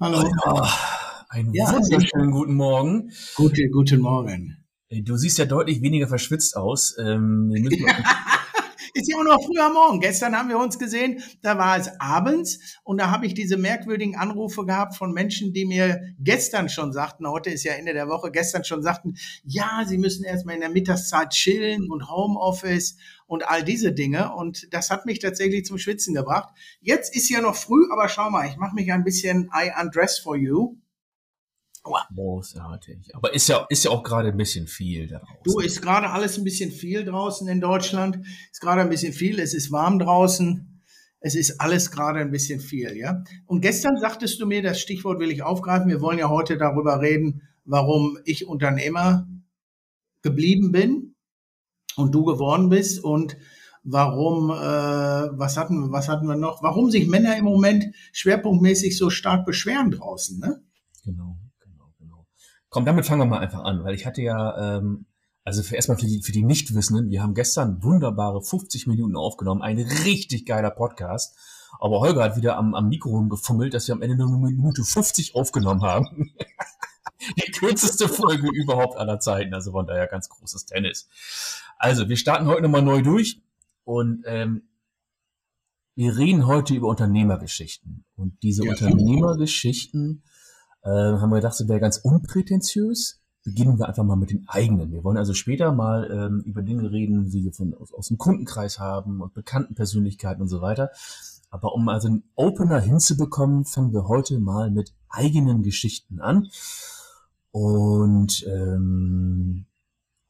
Hallo. Oh, einen ja, wunderschönen guten Morgen. Gute, guten Morgen. Du siehst ja deutlich weniger verschwitzt aus. Ähm, ist ja auch noch früher Morgen. Gestern haben wir uns gesehen, da war es abends und da habe ich diese merkwürdigen Anrufe gehabt von Menschen, die mir gestern schon sagten, heute ist ja Ende der Woche, gestern schon sagten, ja, sie müssen erstmal in der Mittagszeit chillen und Homeoffice und all diese Dinge. Und das hat mich tatsächlich zum Schwitzen gebracht. Jetzt ist ja noch früh, aber schau mal, ich mache mich ein bisschen I undress for you. Großartig. Aber ist ja, ist ja auch gerade ein bisschen viel da draußen. Du, ist gerade alles ein bisschen viel draußen in Deutschland. Ist gerade ein bisschen viel. Es ist warm draußen. Es ist alles gerade ein bisschen viel, ja. Und gestern sagtest du mir, das Stichwort will ich aufgreifen. Wir wollen ja heute darüber reden, warum ich Unternehmer geblieben bin und du geworden bist und warum, äh, was hatten, was hatten wir noch? Warum sich Männer im Moment schwerpunktmäßig so stark beschweren draußen, ne? Genau. Komm, damit fangen wir mal einfach an, weil ich hatte ja, ähm, also für erstmal für die, für die Nichtwissenden, wir haben gestern wunderbare 50 Minuten aufgenommen, ein richtig geiler Podcast. Aber Holger hat wieder am, am Mikro rumgefummelt, dass wir am Ende nur eine Minute 50 aufgenommen haben. die kürzeste Folge überhaupt aller Zeiten, also von daher ganz großes Tennis. Also, wir starten heute nochmal neu durch und ähm, wir reden heute über Unternehmergeschichten. Und diese ja, Unternehmergeschichten äh, haben wir gedacht, das wäre ganz unprätentiös. Beginnen wir einfach mal mit den eigenen. Wir wollen also später mal ähm, über Dinge reden, die wir von, aus, aus dem Kundenkreis haben und bekannten Persönlichkeiten und so weiter. Aber um also einen Opener hinzubekommen, fangen wir heute mal mit eigenen Geschichten an. Und ähm,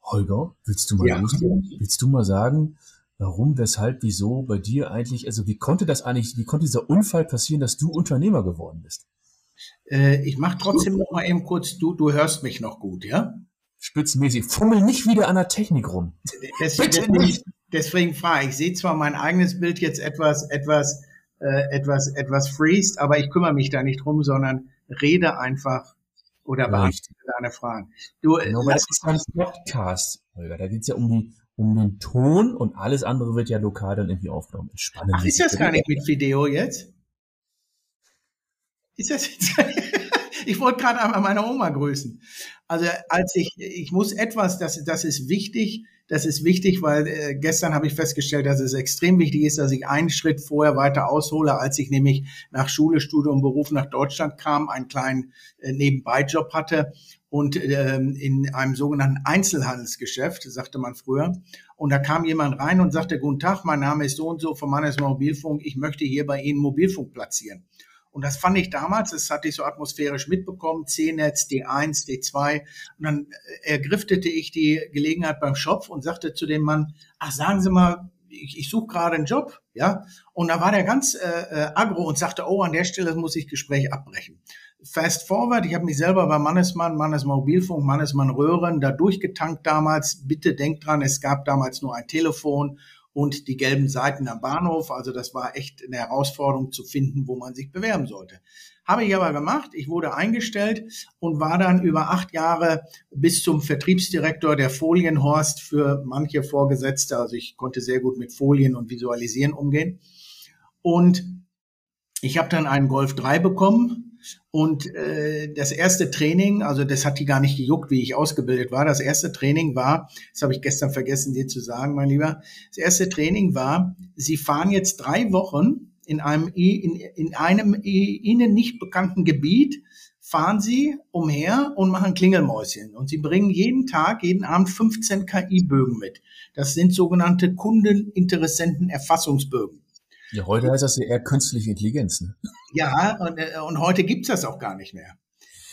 Holger, willst du mal ja. willst du mal sagen, warum, weshalb, wieso bei dir eigentlich, also wie konnte das eigentlich, wie konnte dieser Unfall passieren, dass du Unternehmer geworden bist? Äh, ich mache trotzdem noch mal eben kurz, du, du hörst mich noch gut, ja? Spitzenmäßig. Fummel nicht wieder an der Technik rum. Deswegen, nicht. Deswegen frage ich, ich sehe zwar mein eigenes Bild jetzt etwas, etwas, äh, etwas, etwas freest, aber ich kümmere mich da nicht drum, sondern rede einfach oder beantworte deine Fragen. Du, genau, das ist ein Podcast, Holger. Da geht's ja um die, um den Ton und alles andere wird ja lokal dann irgendwie aufgenommen. Spannend. Ach, ist das gar nicht mit Video jetzt? Ist das jetzt? ich wollte gerade einmal meine Oma grüßen. Also als ich, ich muss etwas, das, das ist wichtig, das ist wichtig, weil äh, gestern habe ich festgestellt, dass es extrem wichtig ist, dass ich einen Schritt vorher weiter aushole, als ich nämlich nach Schule, Studium, Beruf nach Deutschland kam, einen kleinen äh, Nebenbeijob hatte und ähm, in einem sogenannten Einzelhandelsgeschäft, sagte man früher. Und da kam jemand rein und sagte, guten Tag, mein Name ist so und so vom Mannes Mobilfunk, ich möchte hier bei Ihnen Mobilfunk platzieren. Und das fand ich damals, das hatte ich so atmosphärisch mitbekommen, C-Netz, D1, D2. Und dann äh, ergriftete ich die Gelegenheit beim Shop und sagte zu dem Mann, ach, sagen Sie mal, ich, ich suche gerade einen Job, ja. Und da war der ganz äh, äh, agro und sagte, oh, an der Stelle muss ich Gespräch abbrechen. Fast forward, ich habe mich selber bei Mannesmann, Mannesmann Mobilfunk, Mannesmann Röhren da durchgetankt damals. Bitte denkt dran, es gab damals nur ein Telefon und die gelben Seiten am Bahnhof. Also das war echt eine Herausforderung zu finden, wo man sich bewerben sollte. Habe ich aber gemacht. Ich wurde eingestellt und war dann über acht Jahre bis zum Vertriebsdirektor der Folienhorst für manche Vorgesetzte. Also ich konnte sehr gut mit Folien und Visualisieren umgehen. Und ich habe dann einen Golf 3 bekommen und äh, das erste Training, also das hat die gar nicht gejuckt, wie ich ausgebildet war. Das erste Training war, das habe ich gestern vergessen, dir zu sagen, mein Lieber. Das erste Training war, Sie fahren jetzt drei Wochen in einem, in, in einem Ihnen nicht bekannten Gebiet, fahren Sie umher und machen Klingelmäuschen. Und Sie bringen jeden Tag, jeden Abend 15 KI-Bögen mit. Das sind sogenannte Kundeninteressenten-Erfassungsbögen. Ja, heute heißt das ja eher künstliche Intelligenz. Ne? Ja, und, äh, und heute gibt's das auch gar nicht mehr.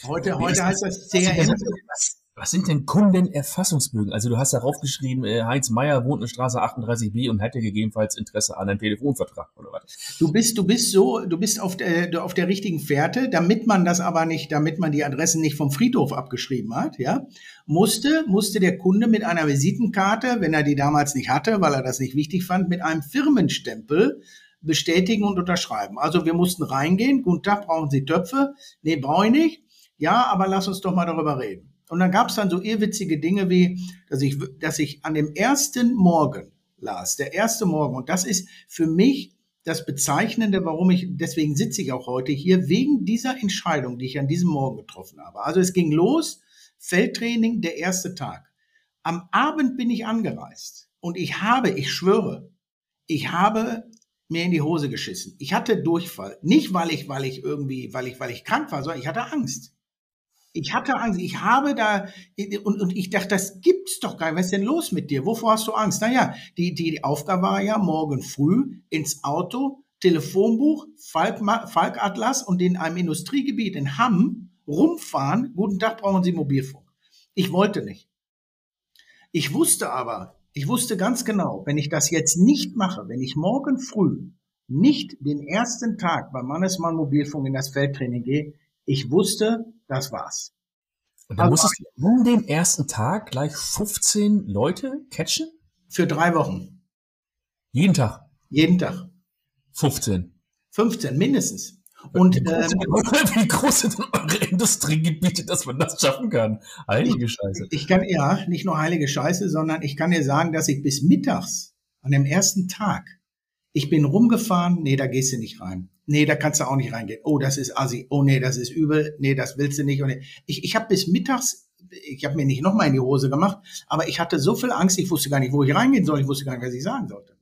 Heute, heute heißt das CRM. Was, was sind denn Kundenerfassungsbögen? Also du hast darauf geschrieben, äh, Heinz Meier wohnt in Straße 38b und hätte gegebenenfalls Interesse an einem Telefonvertrag oder was? Du bist, du bist so, du bist auf der, auf der richtigen Fährte, damit man das aber nicht, damit man die Adressen nicht vom Friedhof abgeschrieben hat, ja, musste, musste der Kunde mit einer Visitenkarte, wenn er die damals nicht hatte, weil er das nicht wichtig fand, mit einem Firmenstempel bestätigen und unterschreiben. Also wir mussten reingehen. Guten Tag, brauchen Sie Töpfe? Nee, brauche ich nicht. Ja, aber lass uns doch mal darüber reden. Und dann gab es dann so irrwitzige Dinge wie, dass ich, dass ich an dem ersten Morgen las, der erste Morgen, und das ist für mich das Bezeichnende, warum ich, deswegen sitze ich auch heute hier, wegen dieser Entscheidung, die ich an diesem Morgen getroffen habe. Also es ging los, Feldtraining, der erste Tag. Am Abend bin ich angereist und ich habe, ich schwöre, ich habe mir in die Hose geschissen. Ich hatte Durchfall. Nicht, weil ich, weil ich irgendwie, weil ich, weil ich krank war, sondern ich hatte Angst. Ich hatte Angst. Ich habe da, und, und ich dachte, das gibt's doch gar nicht. Was ist denn los mit dir? Wovor hast du Angst? Naja, die, die, die Aufgabe war ja, morgen früh ins Auto, Telefonbuch, Falk, Falk Atlas und in einem Industriegebiet in Hamm rumfahren. Guten Tag, brauchen Sie Mobilfunk. Ich wollte nicht. Ich wusste aber, ich wusste ganz genau, wenn ich das jetzt nicht mache, wenn ich morgen früh nicht den ersten Tag beim Mannesmann Mobilfunk in das Feldtraining gehe, ich wusste, das war's. Und dann also, musstest du an dem ersten Tag gleich 15 Leute catchen? Für drei Wochen. Jeden Tag? Jeden Tag. 15. 15, mindestens. Und wie groß, ähm, wie groß sind eure Industriegebiete, dass man das schaffen kann? Heilige Scheiße. Ich kann ja nicht nur heilige Scheiße, sondern ich kann dir sagen, dass ich bis mittags an dem ersten Tag, ich bin rumgefahren, nee, da gehst du nicht rein nee, da kannst du auch nicht reingehen. Oh, das ist assi. Oh, nee, das ist übel. Nee, das willst du nicht. Und ich, ich habe bis mittags, ich habe mir nicht nochmal in die Hose gemacht, aber ich hatte so viel Angst, ich wusste gar nicht, wo ich reingehen soll. Ich wusste gar nicht, was ich sagen sollte.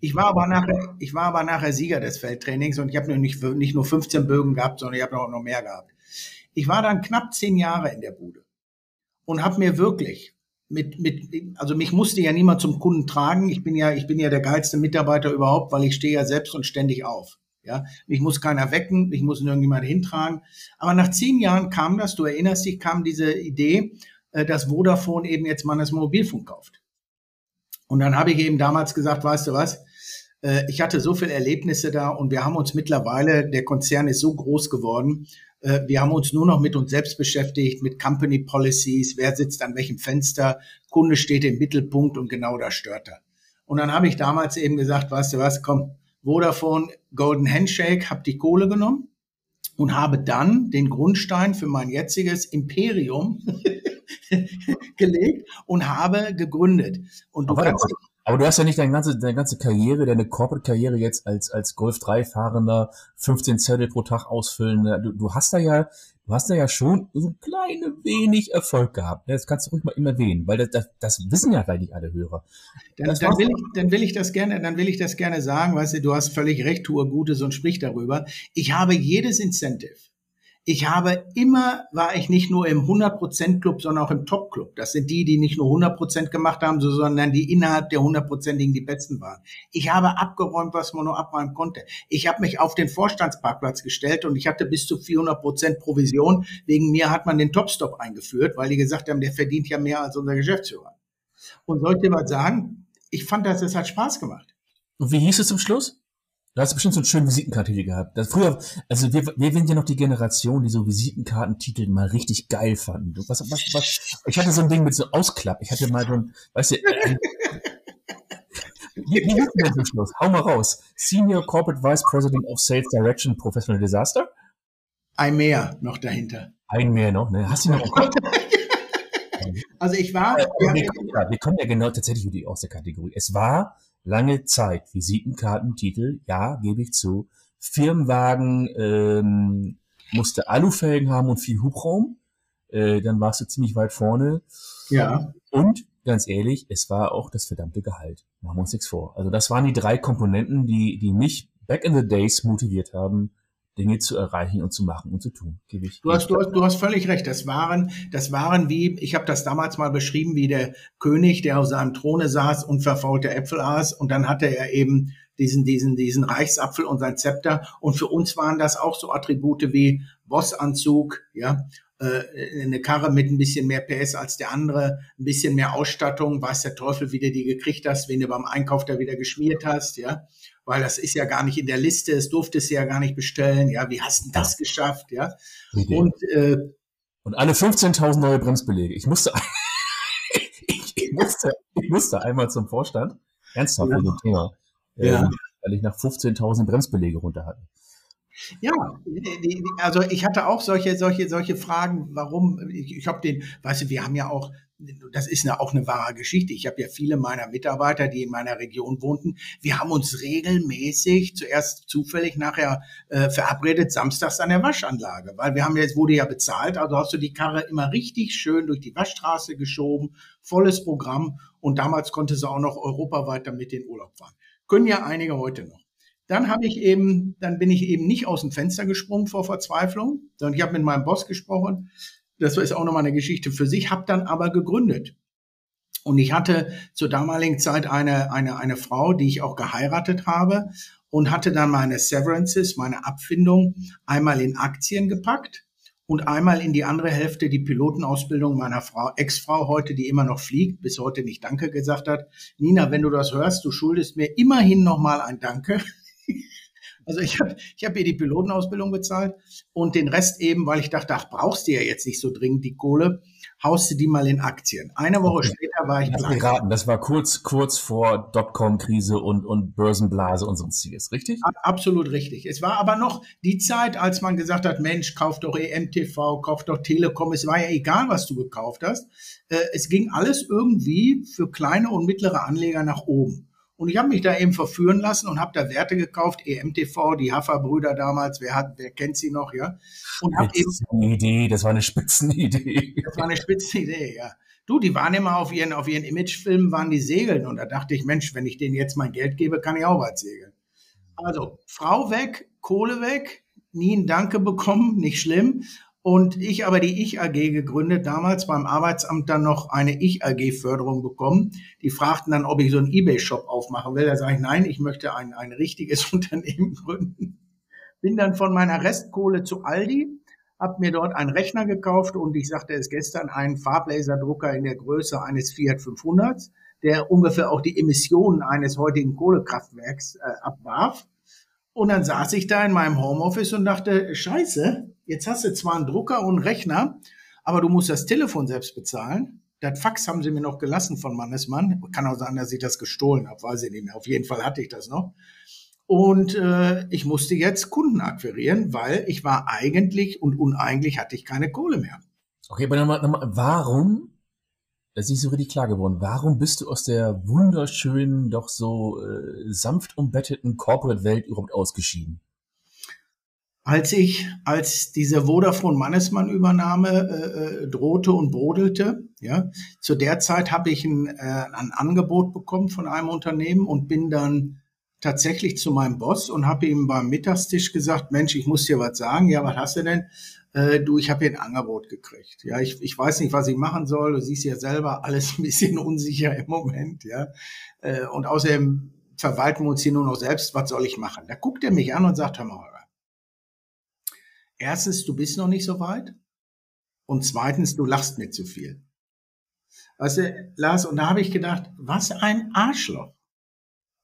Ich war aber nachher, ich war aber nachher Sieger des Feldtrainings und ich habe nicht, nicht nur 15 Bögen gehabt, sondern ich habe noch mehr gehabt. Ich war dann knapp zehn Jahre in der Bude und habe mir wirklich mit, mit, also mich musste ja niemand zum Kunden tragen. Ich bin ja, ich bin ja der geilste Mitarbeiter überhaupt, weil ich stehe ja selbst und ständig auf. Ja, mich muss keiner wecken, mich muss irgendjemand hintragen. Aber nach zehn Jahren kam das, du erinnerst dich, kam diese Idee, äh, dass Vodafone eben jetzt mal das Mobilfunk kauft. Und dann habe ich eben damals gesagt, weißt du was, äh, ich hatte so viele Erlebnisse da und wir haben uns mittlerweile, der Konzern ist so groß geworden, äh, wir haben uns nur noch mit uns selbst beschäftigt, mit Company Policies, wer sitzt an welchem Fenster, Kunde steht im Mittelpunkt und genau da stört er. Und dann habe ich damals eben gesagt, weißt du was, komm, Vodafone Golden Handshake, habe die Kohle genommen und habe dann den Grundstein für mein jetziges Imperium gelegt und habe gegründet. Und du aber, kannst, aber du hast ja nicht deine ganze, deine ganze Karriere, deine Corporate-Karriere jetzt als, als Golf 3-Fahrender, 15 Zettel pro Tag ausfüllender. Du, du hast da ja du hast da ja schon so ein kleine wenig Erfolg gehabt. Das kannst du ruhig mal immer erwähnen, weil das, das, das wissen ja vielleicht nicht alle Hörer. Dann, dann, will ich, dann will ich das gerne, dann will ich das gerne sagen, weißt du, du hast völlig recht, tue Gutes und sprich darüber. Ich habe jedes Incentive ich habe immer, war ich nicht nur im 100% Club, sondern auch im Top Club. Das sind die, die nicht nur 100% gemacht haben, sondern die innerhalb der 100%igen die Besten waren. Ich habe abgeräumt, was man nur abräumen konnte. Ich habe mich auf den Vorstandsparkplatz gestellt und ich hatte bis zu 400% Provision. Wegen mir hat man den Topstop eingeführt, weil die gesagt haben, der verdient ja mehr als unser Geschäftsführer. Und soll ich dir mal sagen, ich fand das, es hat Spaß gemacht. Und wie hieß es zum Schluss? Du hast bestimmt so einen schönen Visitenkartentitel gehabt. Das früher, also wir, wir sind ja noch die Generation, die so Visitenkartentitel mal richtig geil fanden. Was, was, was, ich hatte so ein Ding mit so Ausklapp. Ich hatte mal so ein, weißt du, äh, wie, wie hieß denn zum Schluss? Hau mal raus. Senior Corporate Vice President of Sales Direction Professional Disaster? Ein mehr noch dahinter. Ein mehr noch, ne? Hast du noch Also ich war. Äh, wir, ja, wir kommen ja genau tatsächlich aus der Kategorie. Es war lange Zeit. Visitenkartentitel, ja, gebe ich zu. Firmenwagen ähm, musste Alufelgen haben und viel Hubraum. Äh, dann warst du ziemlich weit vorne. Ja. Und ganz ehrlich, es war auch das verdammte Gehalt. Machen wir uns nichts vor. Also das waren die drei Komponenten, die, die mich back in the days motiviert haben, Dinge zu erreichen und zu machen und zu tun. Gebe ich. Du hast, du hast, du hast völlig recht. Das waren, das waren wie, ich habe das damals mal beschrieben, wie der König, der auf seinem Throne saß und verfaulte Äpfel aß. Und dann hatte er eben diesen, diesen, diesen Reichsapfel und sein Zepter. Und für uns waren das auch so Attribute wie Bossanzug, ja, äh, eine Karre mit ein bisschen mehr PS als der andere, ein bisschen mehr Ausstattung, weiß der Teufel, wie du die gekriegt hast, wen du beim Einkauf da wieder geschmiert hast, ja weil das ist ja gar nicht in der Liste, es durfte es ja gar nicht bestellen. Ja, wie hast du das geschafft? Ja. Okay. Und, äh, und alle 15.000 neue Bremsbelege. Ich musste, ich, ich, musste, ich musste einmal zum Vorstand, ernsthaft ja. mit dem Thema, ja. ähm, weil ich nach 15.000 Bremsbelege runter hatte. Ja, also ich hatte auch solche, solche, solche Fragen, warum, ich, ich habe den, weißt du, wir haben ja auch, das ist eine, auch eine wahre Geschichte. Ich habe ja viele meiner Mitarbeiter, die in meiner Region wohnten. Wir haben uns regelmäßig, zuerst zufällig, nachher äh, verabredet, samstags an der Waschanlage, weil wir haben jetzt, wurde ja bezahlt, also hast du die Karre immer richtig schön durch die Waschstraße geschoben, volles Programm und damals konnte sie auch noch europaweit damit in Urlaub fahren. Können ja einige heute noch. Dann habe ich eben, dann bin ich eben nicht aus dem Fenster gesprungen vor Verzweiflung, sondern ich habe mit meinem Boss gesprochen das ist auch nochmal eine Geschichte für sich, habe dann aber gegründet. Und ich hatte zur damaligen Zeit eine, eine, eine Frau, die ich auch geheiratet habe und hatte dann meine Severances, meine Abfindung einmal in Aktien gepackt und einmal in die andere Hälfte die Pilotenausbildung meiner Frau, Ex-Frau heute, die immer noch fliegt, bis heute nicht Danke gesagt hat. Nina, wenn du das hörst, du schuldest mir immerhin nochmal ein Danke. Also ich habe ich hab ihr die Pilotenausbildung bezahlt und den Rest eben, weil ich dachte, ach, brauchst du ja jetzt nicht so dringend die Kohle, haust du die mal in Aktien. Eine Woche okay. später war ich Lass geraten, das war kurz, kurz vor Dotcom-Krise und, und Börsenblase und sonstiges, richtig? Absolut richtig. Es war aber noch die Zeit, als man gesagt hat, Mensch, kauf doch EMTV, kauf doch Telekom. Es war ja egal, was du gekauft hast. Äh, es ging alles irgendwie für kleine und mittlere Anleger nach oben. Und ich habe mich da eben verführen lassen und habe da Werte gekauft, EMTV, die Haffer-Brüder damals, wer hat, wer kennt sie noch, ja? Und habe eben Idee, das war eine Spitzenidee. Das war eine Spitzenidee, ja. Du, die waren immer auf ihren, auf ihren Imagefilmen, waren die segeln. Und da dachte ich, Mensch, wenn ich denen jetzt mein Geld gebe, kann ich auch weit segeln. Also, Frau weg, Kohle weg, nie ein Danke bekommen, nicht schlimm. Und ich aber die Ich-AG gegründet, damals beim Arbeitsamt dann noch eine Ich-AG-Förderung bekommen. Die fragten dann, ob ich so einen Ebay-Shop aufmachen will. Da sage ich, nein, ich möchte ein, ein richtiges Unternehmen gründen. Bin dann von meiner Restkohle zu Aldi, habe mir dort einen Rechner gekauft und ich sagte es gestern, einen Farblaserdrucker in der Größe eines Fiat 500, der ungefähr auch die Emissionen eines heutigen Kohlekraftwerks äh, abwarf. Und dann saß ich da in meinem Homeoffice und dachte, scheiße, jetzt hast du zwar einen Drucker und einen Rechner, aber du musst das Telefon selbst bezahlen. Das Fax haben sie mir noch gelassen von Mannesmann. Kann auch sein, dass ich das gestohlen habe, weiß ich nicht mehr. Auf jeden Fall hatte ich das noch. Und äh, ich musste jetzt Kunden akquirieren, weil ich war eigentlich und uneigentlich hatte ich keine Kohle mehr. Okay, aber nochmal, nochmal, warum das ist nicht so richtig klar geworden. Warum bist du aus der wunderschönen, doch so äh, sanft umbetteten Corporate-Welt überhaupt ausgeschieden? Als ich, als diese Vodafone-Mannesmann-Übernahme äh, äh, drohte und brodelte, ja, zu der Zeit habe ich ein, äh, ein Angebot bekommen von einem Unternehmen und bin dann tatsächlich zu meinem Boss und habe ihm beim Mittagstisch gesagt, Mensch, ich muss dir was sagen. Ja, was hast du denn? äh, du, ich habe hier ein Angebot gekriegt. Ja, ich, ich weiß nicht, was ich machen soll. Du siehst ja selber, alles ein bisschen unsicher im Moment, ja. Äh, und außerdem verwalten wir uns hier nur noch selbst, was soll ich machen? Da guckt er mich an und sagt, hör mal, erstens, du bist noch nicht so weit. Und zweitens, du lachst nicht zu viel. Weißt du, Lars, und da habe ich gedacht, was ein Arschloch.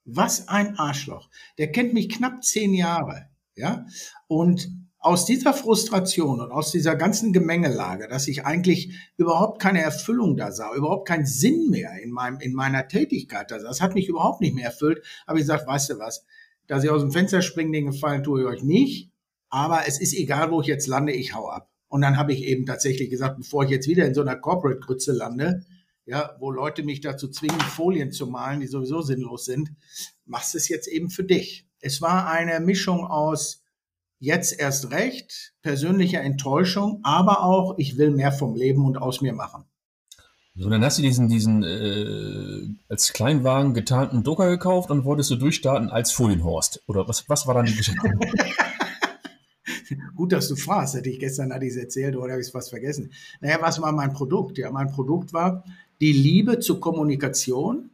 Was ein Arschloch. Der kennt mich knapp zehn Jahre, ja. Und aus dieser Frustration und aus dieser ganzen Gemengelage, dass ich eigentlich überhaupt keine Erfüllung da sah, überhaupt keinen Sinn mehr in meinem, in meiner Tätigkeit da sah, das hat mich überhaupt nicht mehr erfüllt, habe ich gesagt, weißt du was, dass ich aus dem Fenster springen, den Gefallen tue ich euch nicht, aber es ist egal, wo ich jetzt lande, ich hau ab. Und dann habe ich eben tatsächlich gesagt, bevor ich jetzt wieder in so einer Corporate-Grütze lande, ja, wo Leute mich dazu zwingen, Folien zu malen, die sowieso sinnlos sind, machst es jetzt eben für dich. Es war eine Mischung aus jetzt erst recht, persönliche Enttäuschung, aber auch, ich will mehr vom Leben und aus mir machen. So, dann hast du diesen, diesen äh, als Kleinwagen getarnten Drucker gekauft und wolltest du durchstarten als Folienhorst. Oder was, was war dann die Geschichte? Gut, dass du fragst. Hätte ich gestern hatte ich es erzählt oder habe ich es fast vergessen. Naja, was war mein Produkt? Ja, mein Produkt war die Liebe zur Kommunikation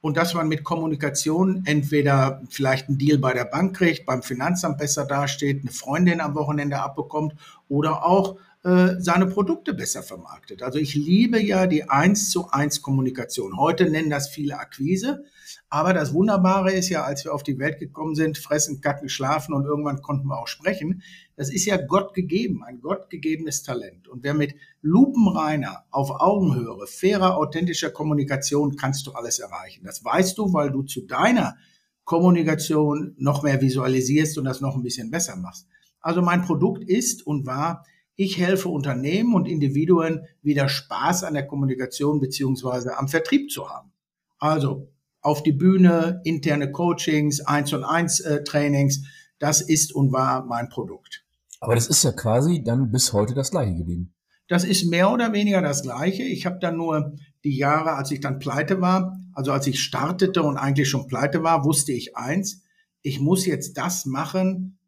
und dass man mit Kommunikation entweder vielleicht einen Deal bei der Bank kriegt, beim Finanzamt besser dasteht, eine Freundin am Wochenende abbekommt oder auch äh, seine Produkte besser vermarktet. Also ich liebe ja die eins zu eins Kommunikation. Heute nennen das viele Akquise. Aber das Wunderbare ist ja, als wir auf die Welt gekommen sind, fressen, kacken, schlafen und irgendwann konnten wir auch sprechen. Das ist ja Gott gegeben, ein gottgegebenes Talent. Und wer mit lupenreiner, auf Augenhöhe, fairer, authentischer Kommunikation kannst du alles erreichen. Das weißt du, weil du zu deiner Kommunikation noch mehr visualisierst und das noch ein bisschen besser machst. Also mein Produkt ist und war Ich helfe Unternehmen und Individuen wieder Spaß an der Kommunikation beziehungsweise am Vertrieb zu haben. Also auf die Bühne, interne Coachings, eins und eins äh, Trainings. Das ist und war mein Produkt. Aber das ist ja quasi dann bis heute das gleiche geblieben. Das ist mehr oder weniger das gleiche. Ich habe dann nur die Jahre, als ich dann pleite war, also als ich startete und eigentlich schon pleite war, wusste ich eins, ich muss jetzt das machen,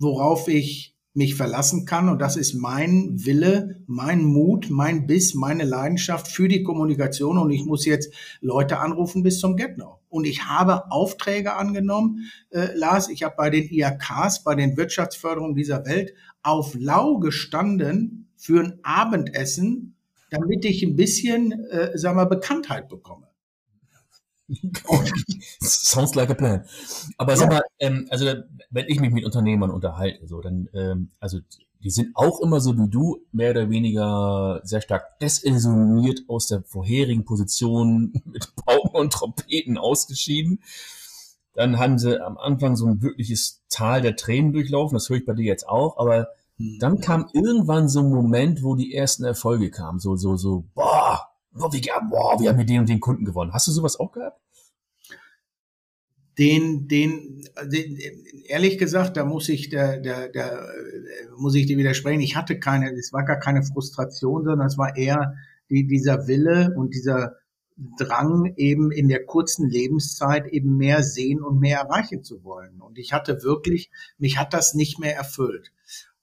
worauf ich mich verlassen kann. Und das ist mein Wille, mein Mut, mein Biss, meine Leidenschaft für die Kommunikation. Und ich muss jetzt Leute anrufen bis zum Get-No. Und ich habe Aufträge angenommen, äh, Lars. Ich habe bei den IAKs, bei den Wirtschaftsförderungen dieser Welt auf Lau gestanden für ein Abendessen, damit ich ein bisschen, äh, sagen wir, Bekanntheit bekomme. Sounds like a plan. Aber ja. sag mal, ähm, also wenn ich mich mit Unternehmern unterhalte, so dann, ähm, also die sind auch immer so wie du, mehr oder weniger sehr stark desillusioniert aus der vorherigen Position mit Pauken und Trompeten ausgeschieden. Dann haben sie am Anfang so ein wirkliches Tal der Tränen durchlaufen, das höre ich bei dir jetzt auch, aber hm. dann kam irgendwann so ein Moment, wo die ersten Erfolge kamen, so, so, so, boah, boah, wir, boah, wir haben mit den und den Kunden gewonnen. Hast du sowas auch gehabt? Den, den, den, ehrlich gesagt, da muss ich, da, da, da muss ich dir widersprechen. Ich hatte keine, es war gar keine Frustration, sondern es war eher die, dieser Wille und dieser Drang eben in der kurzen Lebenszeit eben mehr sehen und mehr erreichen zu wollen. Und ich hatte wirklich, mich hat das nicht mehr erfüllt.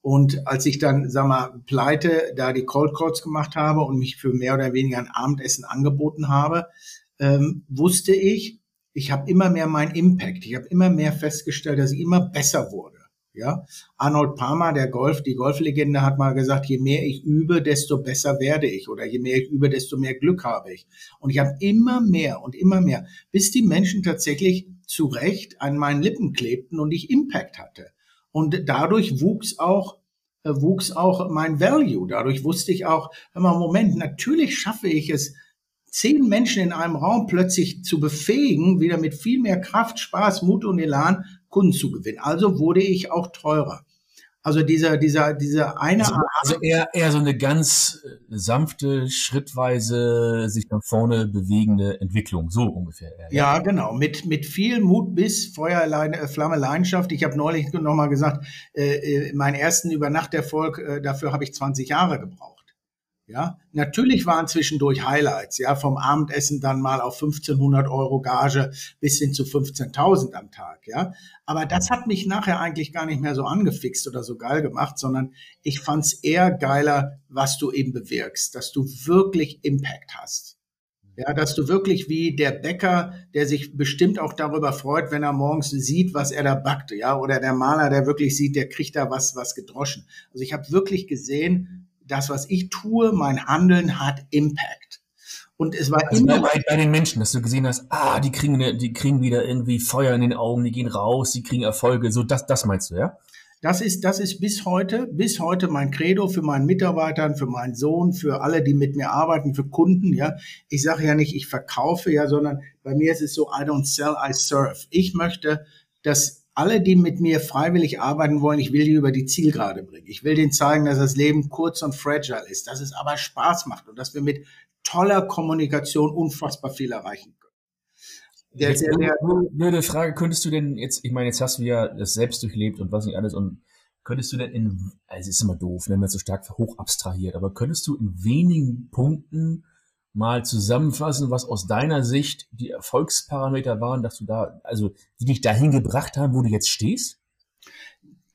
Und als ich dann, sag mal, pleite, da die Cold Calls gemacht habe und mich für mehr oder weniger ein Abendessen angeboten habe, ähm, wusste ich, ich habe immer mehr meinen Impact. Ich habe immer mehr festgestellt, dass ich immer besser wurde. Ja, Arnold Palmer, der Golf, die Golflegende, hat mal gesagt, je mehr ich übe, desto besser werde ich. Oder je mehr ich übe, desto mehr Glück habe ich. Und ich habe immer mehr und immer mehr, bis die Menschen tatsächlich zu Recht an meinen Lippen klebten und ich Impact hatte. Und dadurch wuchs auch äh, wuchs auch mein Value. Dadurch wusste ich auch, mal, Moment, natürlich schaffe ich es, zehn Menschen in einem Raum plötzlich zu befähigen, wieder mit viel mehr Kraft, Spaß, Mut und Elan Kunden zu gewinnen. Also wurde ich auch teurer. Also dieser, dieser, dieser eine. Also, also eher, eher so eine ganz äh, sanfte, schrittweise sich nach vorne bewegende Entwicklung, so ungefähr. Ja, ja genau. Mit, mit viel Mut bis Feuer, äh, Flamme, Leidenschaft. Ich habe neulich nochmal gesagt, äh, äh, meinen ersten Übernachterfolg, äh, dafür habe ich 20 Jahre gebraucht. Ja, natürlich waren zwischendurch Highlights, ja, vom Abendessen dann mal auf 1500 Euro Gage bis hin zu 15.000 am Tag, ja. Aber das hat mich nachher eigentlich gar nicht mehr so angefixt oder so geil gemacht, sondern ich fand's eher geiler, was du eben bewirkst, dass du wirklich Impact hast. Ja, dass du wirklich wie der Bäcker, der sich bestimmt auch darüber freut, wenn er morgens sieht, was er da backt, ja, oder der Maler, der wirklich sieht, der kriegt da was, was gedroschen. Also ich habe wirklich gesehen, das, was ich tue, mein Handeln hat Impact. Und es war also immer bei, bei, den Menschen, dass du gesehen hast, ah, die kriegen, die kriegen wieder irgendwie Feuer in den Augen, die gehen raus, die kriegen Erfolge. So, das, das meinst du, ja? Das ist, das ist bis heute, bis heute mein Credo für meinen Mitarbeitern, für meinen Sohn, für alle, die mit mir arbeiten, für Kunden, ja. Ich sage ja nicht, ich verkaufe, ja, sondern bei mir ist es so, I don't sell, I serve. Ich möchte, dass alle, die mit mir freiwillig arbeiten wollen, ich will die über die Zielgerade bringen. Ich will denen zeigen, dass das Leben kurz und fragile ist, dass es aber Spaß macht und dass wir mit toller Kommunikation unfassbar viel erreichen können. Der, jetzt, der, der, nur eine Frage, könntest du denn jetzt, ich meine, jetzt hast du ja das selbst durchlebt und was nicht alles und könntest du denn in, also es ist immer doof, wenn man so stark hoch abstrahiert, aber könntest du in wenigen Punkten mal zusammenfassen, was aus deiner Sicht die Erfolgsparameter waren, dass du da, also die dich dahin gebracht haben, wo du jetzt stehst?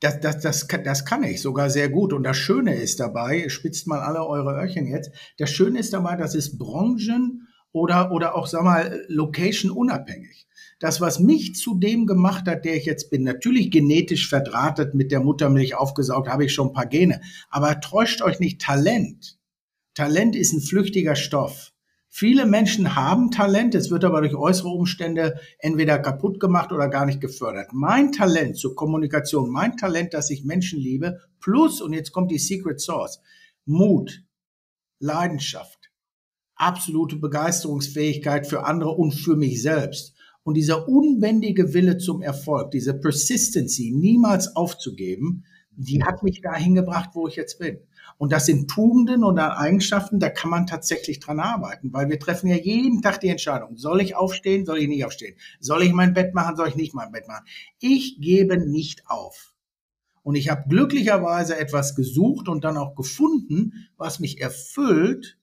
Das, das, das, das kann ich sogar sehr gut. Und das Schöne ist dabei, spitzt mal alle eure Öhrchen jetzt, das Schöne ist dabei, das ist Branchen oder, oder auch, sag mal, Location unabhängig. Das, was mich zu dem gemacht hat, der ich jetzt bin, natürlich genetisch verdrahtet mit der Muttermilch aufgesaugt, habe ich schon ein paar Gene. Aber täuscht euch nicht, Talent Talent ist ein flüchtiger Stoff. Viele Menschen haben Talent, es wird aber durch äußere Umstände entweder kaputt gemacht oder gar nicht gefördert. Mein Talent zur Kommunikation, mein Talent, dass ich Menschen liebe, plus, und jetzt kommt die Secret Source, Mut, Leidenschaft, absolute Begeisterungsfähigkeit für andere und für mich selbst. Und dieser unbändige Wille zum Erfolg, diese Persistency, niemals aufzugeben, die hat mich dahin gebracht, wo ich jetzt bin. Und das sind Tugenden und Eigenschaften, da kann man tatsächlich dran arbeiten, weil wir treffen ja jeden Tag die Entscheidung. Soll ich aufstehen? Soll ich nicht aufstehen? Soll ich mein Bett machen? Soll ich nicht mein Bett machen? Ich gebe nicht auf. Und ich habe glücklicherweise etwas gesucht und dann auch gefunden, was mich erfüllt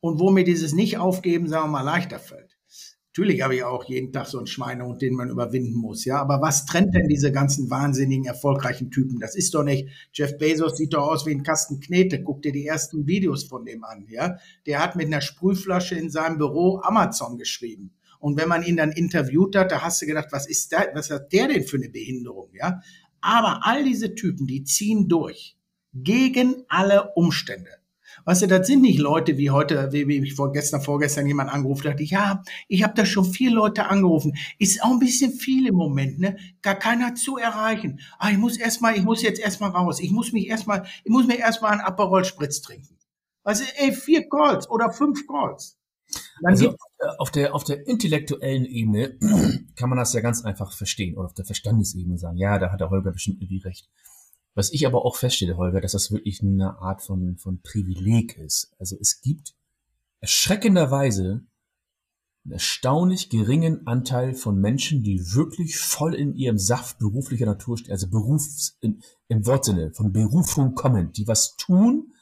und wo mir dieses Nicht-Aufgeben, sagen wir mal, leichter fällt. Natürlich habe ich auch jeden Tag so einen Schweinehund, den man überwinden muss, ja. Aber was trennt denn diese ganzen wahnsinnigen, erfolgreichen Typen? Das ist doch nicht, Jeff Bezos sieht doch aus wie ein Kasten Knete. Guck dir die ersten Videos von dem an, ja. Der hat mit einer Sprühflasche in seinem Büro Amazon geschrieben. Und wenn man ihn dann interviewt hat, da hast du gedacht, was ist da, was hat der denn für eine Behinderung, ja? Aber all diese Typen, die ziehen durch. Gegen alle Umstände. Weißt du, das sind nicht Leute wie heute, wie, wie mich vorgestern, vorgestern jemand angerufen hat. Ja, ich habe da schon vier Leute angerufen. Ist auch ein bisschen viel im Moment, ne? Gar keiner zu erreichen. Ah, ich muss erstmal, ich muss jetzt erstmal raus. Ich muss mich erstmal, ich muss mir erstmal einen Aperol Spritz trinken. Weißt du, ey, vier Calls oder fünf Calls. also äh, auf der, auf der intellektuellen Ebene kann man das ja ganz einfach verstehen oder auf der Verstandesebene sagen, ja, da hat der Holger bestimmt irgendwie recht. Was ich aber auch feststelle, Holger, dass das wirklich eine Art von, von Privileg ist. Also es gibt erschreckenderweise einen erstaunlich geringen Anteil von Menschen, die wirklich voll in ihrem Saft beruflicher Natur stehen, also Berufs, in, im Wortsinne von Berufung kommen, die was tun,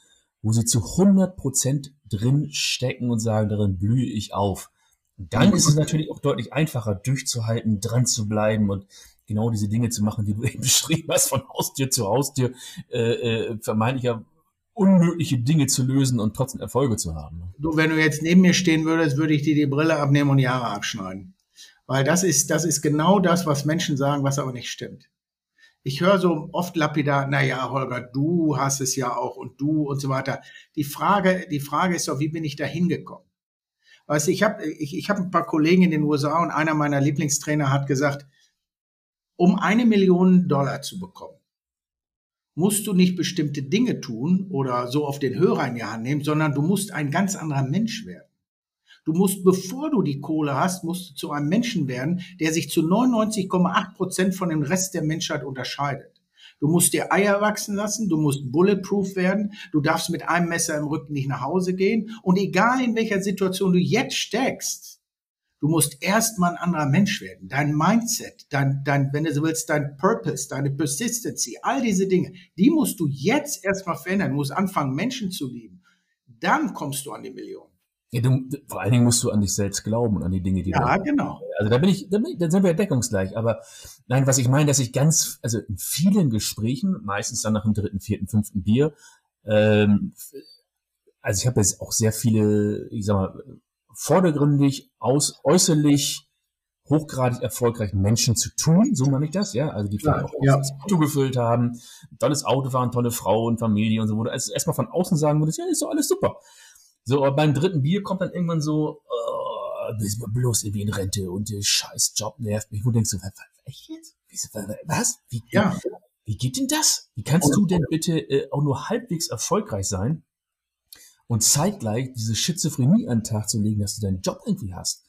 wo sie zu 100 Prozent drin stecken und sagen, darin blühe ich auf. Und dann ist es natürlich auch deutlich einfacher, durchzuhalten, dran zu bleiben und genau diese Dinge zu machen, die du eben beschrieben hast, von Haustür zu Haustür, äh, äh, vermeintlicher unmögliche Dinge zu lösen und trotzdem Erfolge zu haben. Du, wenn du jetzt neben mir stehen würdest, würde ich dir die Brille abnehmen und Jahre abschneiden. Weil das ist, das ist genau das, was Menschen sagen, was aber nicht stimmt. Ich höre so oft lapidar, na ja, Holger, du hast es ja auch und du und so weiter. Die Frage, die Frage ist doch, wie bin ich da hingekommen? Weißt du, ich habe ich, ich hab ein paar Kollegen in den USA und einer meiner Lieblingstrainer hat gesagt, um eine Million Dollar zu bekommen, musst du nicht bestimmte Dinge tun oder so auf den Hörer in die Hand nehmen, sondern du musst ein ganz anderer Mensch werden. Du musst, bevor du die Kohle hast, musst du zu einem Menschen werden, der sich zu 99,8 Prozent von dem Rest der Menschheit unterscheidet. Du musst dir Eier wachsen lassen, du musst bulletproof werden, du darfst mit einem Messer im Rücken nicht nach Hause gehen und egal in welcher Situation du jetzt steckst, Du musst erstmal ein anderer Mensch werden. Dein Mindset, dein, dein, wenn du so willst, dein Purpose, deine Persistency, all diese Dinge, die musst du jetzt erstmal verändern. Du musst anfangen, Menschen zu lieben. Dann kommst du an die Million. Ja, du, vor allen Dingen musst du an dich selbst glauben und an die Dinge, die ja, du. genau. Also da bin ich, da, bin ich, da sind wir deckungsgleich. Aber nein, was ich meine, dass ich ganz, also in vielen Gesprächen, meistens dann nach dem dritten, vierten, fünften Bier, ähm, also ich habe jetzt auch sehr viele, ich sag mal, vordergründig, aus, äußerlich hochgradig erfolgreichen Menschen zu tun, so meine ich das, ja, also die vielleicht auch ja. das Auto gefüllt haben, tolles Auto fahren, tolle Frau und Familie und so, wo du also erstmal von außen sagen würdest, ja, ist doch alles super. So, aber beim dritten Bier kommt dann irgendwann so, oh, bist du bloß irgendwie in Rente und der scheiß Job nervt mich. Wo denkst du, echt jetzt? Was? Wie, ja. wie geht denn das? Wie kannst du denn bitte äh, auch nur halbwegs erfolgreich sein, und zeitgleich diese Schizophrenie an den Tag zu legen, dass du deinen Job irgendwie hast.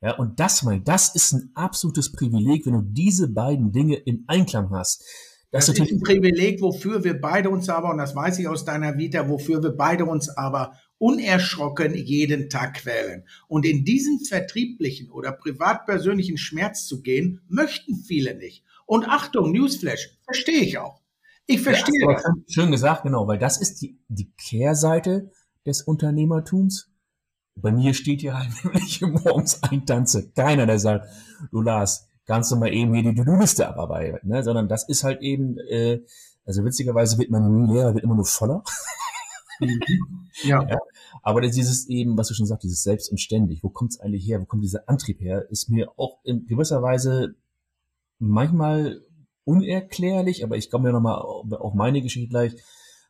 Ja, und das, mein, das ist ein absolutes Privileg, wenn du diese beiden Dinge im Einklang hast. Das, das ist ein Privileg, wofür wir beide uns aber, und das weiß ich aus deiner Vita, wofür wir beide uns aber unerschrocken jeden Tag quälen. Und in diesen vertrieblichen oder privat-persönlichen Schmerz zu gehen, möchten viele nicht. Und Achtung, Newsflash, verstehe ich auch. Ich verstehe ja, das. Schön gesagt, genau, weil das ist die, die Kehrseite des Unternehmertums. Bei mir steht hier halt nämlich morgens ein Tanze. Keiner, der sagt, du Lars, kannst du mal eben hier die To-Do-Liste abarbeiten, ne? sondern das ist halt eben, äh, also witzigerweise wird man Lehrer wird immer nur voller. Mhm. ja. ja. Aber dieses eben, was du schon sagst, dieses Selbst und ständig, wo kommt es eigentlich her, wo kommt dieser Antrieb her, ist mir auch in gewisser Weise manchmal unerklärlich, aber ich komme ja nochmal auf meine Geschichte gleich,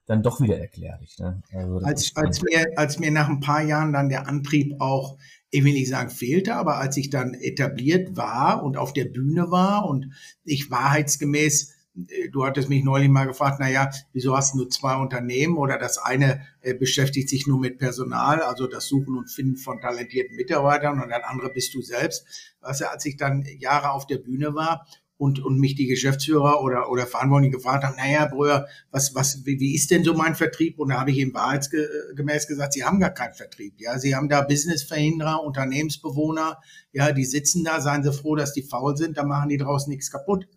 dann doch wieder erklärlich. Ne? Also als, als, mir, als mir nach ein paar Jahren dann der Antrieb auch, ich will nicht sagen fehlte, aber als ich dann etabliert war und auf der Bühne war und ich wahrheitsgemäß äh, Du hattest mich neulich mal gefragt, na ja, wieso hast du nur zwei Unternehmen oder das eine äh, beschäftigt sich nur mit Personal, also das Suchen und Finden von talentierten Mitarbeitern und das andere bist du selbst. Weißt du, als ich dann Jahre auf der Bühne war und, und mich die Geschäftsführer oder, oder Verantwortlichen gefragt haben, naja, Brüder, was, was, wie, wie ist denn so mein Vertrieb? Und da habe ich ihm wahrheitsgemäß gesagt, sie haben gar keinen Vertrieb. Ja, sie haben da Businessverhinderer, Unternehmensbewohner, ja, die sitzen da, seien sie froh, dass die faul sind, da machen die draußen nichts kaputt.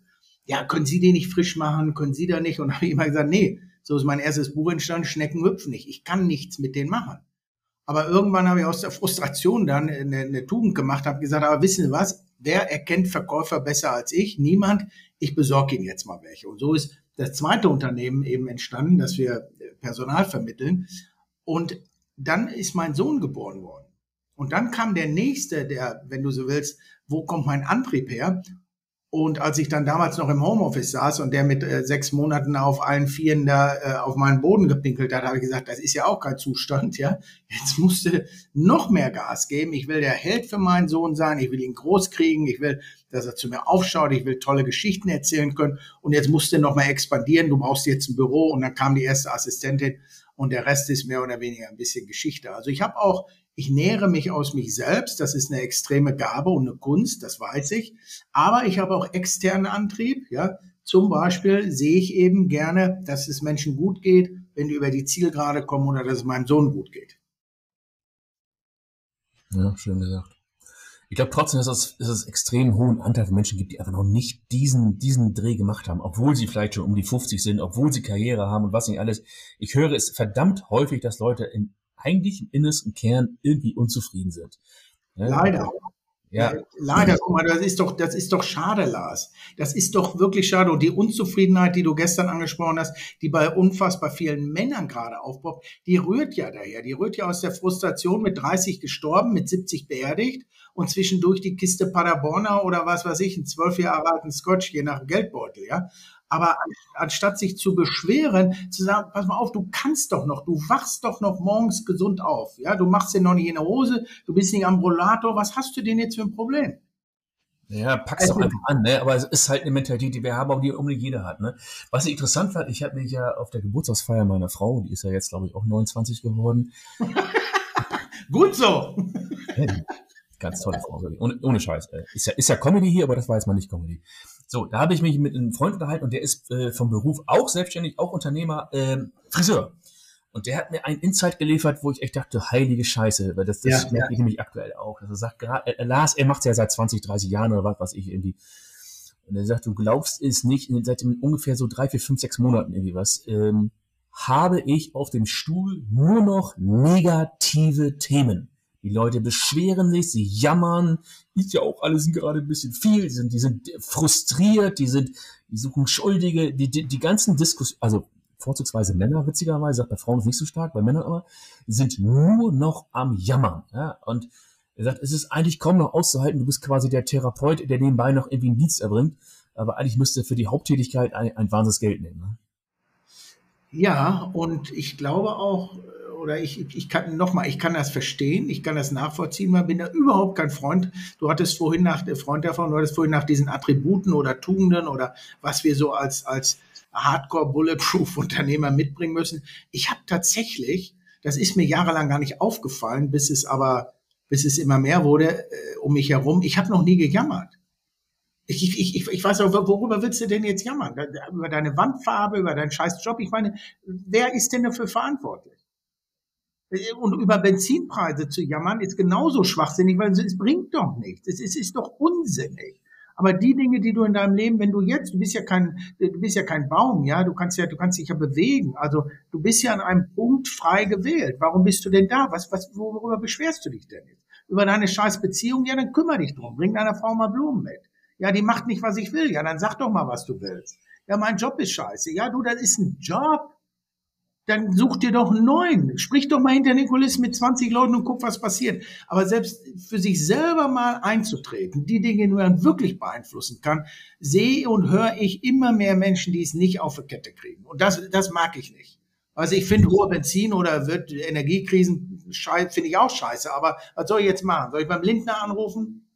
Ja, können Sie die nicht frisch machen? Können Sie da nicht? Und habe ich immer gesagt, nee, so ist mein erstes Buch entstanden, Schnecken hüpfen nicht. Ich kann nichts mit denen machen. Aber irgendwann habe ich aus der Frustration dann eine, eine Tugend gemacht, habe gesagt, aber wissen Sie was? Wer erkennt Verkäufer besser als ich? Niemand. Ich besorge Ihnen jetzt mal welche. Und so ist das zweite Unternehmen eben entstanden, dass wir Personal vermitteln. Und dann ist mein Sohn geboren worden. Und dann kam der nächste, der, wenn du so willst, wo kommt mein Antrieb her? Und als ich dann damals noch im Homeoffice saß und der mit äh, sechs Monaten auf allen Vieren da äh, auf meinen Boden gepinkelt hat, habe ich gesagt, das ist ja auch kein Zustand, ja. Jetzt musste noch mehr Gas geben. Ich will der Held für meinen Sohn sein. Ich will ihn groß kriegen. Ich will, dass er zu mir aufschaut. Ich will tolle Geschichten erzählen können. Und jetzt musste noch mal expandieren. Du brauchst jetzt ein Büro. Und dann kam die erste Assistentin und der Rest ist mehr oder weniger ein bisschen Geschichte. Also ich habe auch ich nähere mich aus mich selbst. Das ist eine extreme Gabe und eine Kunst, das weiß ich. Aber ich habe auch externen Antrieb. Ja, zum Beispiel sehe ich eben gerne, dass es Menschen gut geht, wenn die über die Zielgerade kommen oder dass es meinem Sohn gut geht. Ja, schön gesagt. Ich glaube trotzdem, dass es, dass es extrem hohen Anteil von Menschen gibt, die einfach noch nicht diesen, diesen Dreh gemacht haben, obwohl sie vielleicht schon um die 50 sind, obwohl sie Karriere haben und was nicht alles. Ich höre es verdammt häufig, dass Leute in eigentlich im innersten Kern irgendwie unzufrieden sind. Ja, Leider. Ja. Leider, guck mal, das ist doch, das ist doch schade, Lars. Das ist doch wirklich schade. Und die Unzufriedenheit, die du gestern angesprochen hast, die bei unfassbar vielen Männern gerade aufpoppt, die rührt ja daher. Die rührt ja aus der Frustration mit 30 gestorben, mit 70 beerdigt und zwischendurch die Kiste Paderborner oder was weiß ich, einen zwölf Jahre alten Scotch, je nach Geldbeutel, ja. Aber anstatt sich zu beschweren, zu sagen, pass mal auf, du kannst doch noch, du wachst doch noch morgens gesund auf. Ja, du machst dir noch nicht in der Hose, du bist nicht am Rollator, was hast du denn jetzt für ein Problem? Ja, pack's also, doch einfach an, ne? Aber es ist halt eine Mentalität, die wir haben, aber die unbedingt jeder hat, ne? Was ich interessant fand, ich habe mich ja auf der Geburtstagsfeier meiner Frau, die ist ja jetzt, glaube ich, auch 29 geworden. Gut so. Ganz tolle Frau, ohne, ohne Scheiß. Ist ja, ist ja Comedy hier, aber das war jetzt mal nicht Comedy. So, da habe ich mich mit einem Freund unterhalten und der ist äh, vom Beruf auch selbstständig, auch Unternehmer, äh, Friseur. Und der hat mir ein Insight geliefert, wo ich echt dachte, heilige Scheiße, weil das, das ja, merke ich nämlich aktuell auch. Also er sagt gerade, äh, Lars, er macht es ja seit 20, 30 Jahren oder was, was ich irgendwie. Und er sagt, du glaubst es nicht, seit ungefähr so drei, vier, fünf, sechs Monaten irgendwie was, ähm, habe ich auf dem Stuhl nur noch negative Themen. Die Leute beschweren sich, sie jammern, ist ja auch alles gerade ein bisschen viel, die sind, die sind frustriert, die sind, die suchen Schuldige, die, die, die ganzen Diskussionen, also vorzugsweise Männer, witzigerweise, sagt bei Frauen ist nicht so stark, bei Männern aber, sind nur noch am Jammern. Ja? Und er sagt, es ist eigentlich kaum noch auszuhalten, du bist quasi der Therapeut, der nebenbei noch irgendwie einen Dienst erbringt, aber eigentlich müsste für die Haupttätigkeit ein, ein wahnsinniges Geld nehmen. Ne? Ja, und ich glaube auch, oder ich, ich kann nochmal, ich kann das verstehen, ich kann das nachvollziehen, man bin da überhaupt kein Freund. Du hattest vorhin nach der Freund davon, du hattest vorhin nach diesen Attributen oder Tugenden oder was wir so als, als Hardcore Bulletproof Unternehmer mitbringen müssen. Ich habe tatsächlich, das ist mir jahrelang gar nicht aufgefallen, bis es aber, bis es immer mehr wurde äh, um mich herum. Ich habe noch nie gejammert. Ich, ich, ich, ich weiß auch, worüber willst du denn jetzt jammern? Über deine Wandfarbe, über deinen scheiß Job? Ich meine, wer ist denn dafür verantwortlich? Und über Benzinpreise zu jammern, ist genauso schwachsinnig, weil es bringt doch nichts. Es ist, ist doch unsinnig. Aber die Dinge, die du in deinem Leben, wenn du jetzt, du bist ja kein, du bist ja kein Baum, ja, du kannst ja, du kannst dich ja bewegen. Also du bist ja an einem Punkt frei gewählt. Warum bist du denn da? Was, was, worüber beschwerst du dich denn jetzt? Über deine scheiß Beziehung? Ja, dann kümmere dich drum. Bring deiner Frau mal Blumen mit. Ja, die macht nicht, was ich will. Ja, dann sag doch mal, was du willst. Ja, mein Job ist scheiße. Ja, du, das ist ein Job dann such dir doch einen neuen. Sprich doch mal hinter den Kulissen mit 20 Leuten und guck, was passiert. Aber selbst für sich selber mal einzutreten, die Dinge, die man wirklich beeinflussen kann, sehe und höre ich immer mehr Menschen, die es nicht auf die Kette kriegen. Und das, das mag ich nicht. Also ich finde hohe Benzin oder wird Energiekrisen finde ich auch scheiße. Aber was soll ich jetzt machen? Soll ich beim Lindner anrufen?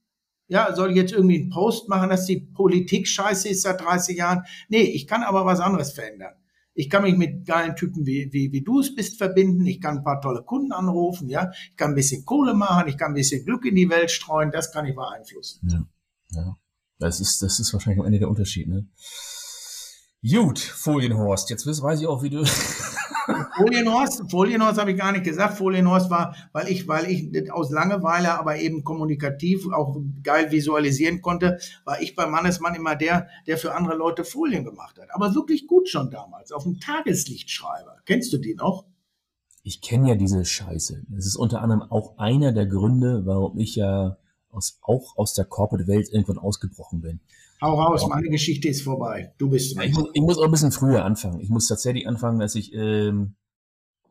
Ja, soll ich jetzt irgendwie einen Post machen, dass die Politik scheiße ist seit 30 Jahren? Nee, ich kann aber was anderes verändern. Ich kann mich mit geilen Typen wie, wie, wie du es bist verbinden. Ich kann ein paar tolle Kunden anrufen, ja. Ich kann ein bisschen Kohle machen. Ich kann ein bisschen Glück in die Welt streuen. Das kann ich beeinflussen. Ja, ja. Das ist, das ist wahrscheinlich am Ende der Unterschied, ne? Gut, Folienhorst. Jetzt weiß ich auch, wie du. Folienhorst, Folienhorst habe ich gar nicht gesagt. Folienhorst war, weil ich, weil ich aus Langeweile, aber eben kommunikativ auch geil visualisieren konnte, war ich bei Mannesmann immer der, der für andere Leute Folien gemacht hat. Aber wirklich gut schon damals, auf dem Tageslichtschreiber. Kennst du die noch? Ich kenne ja diese Scheiße. Das ist unter anderem auch einer der Gründe, warum ich ja aus, auch aus der Corporate-Welt irgendwann ausgebrochen bin. Hau raus, meine Geschichte ist vorbei. Du bist dran. Ich, muss, ich muss auch ein bisschen früher anfangen. Ich muss tatsächlich anfangen, dass ich, ähm,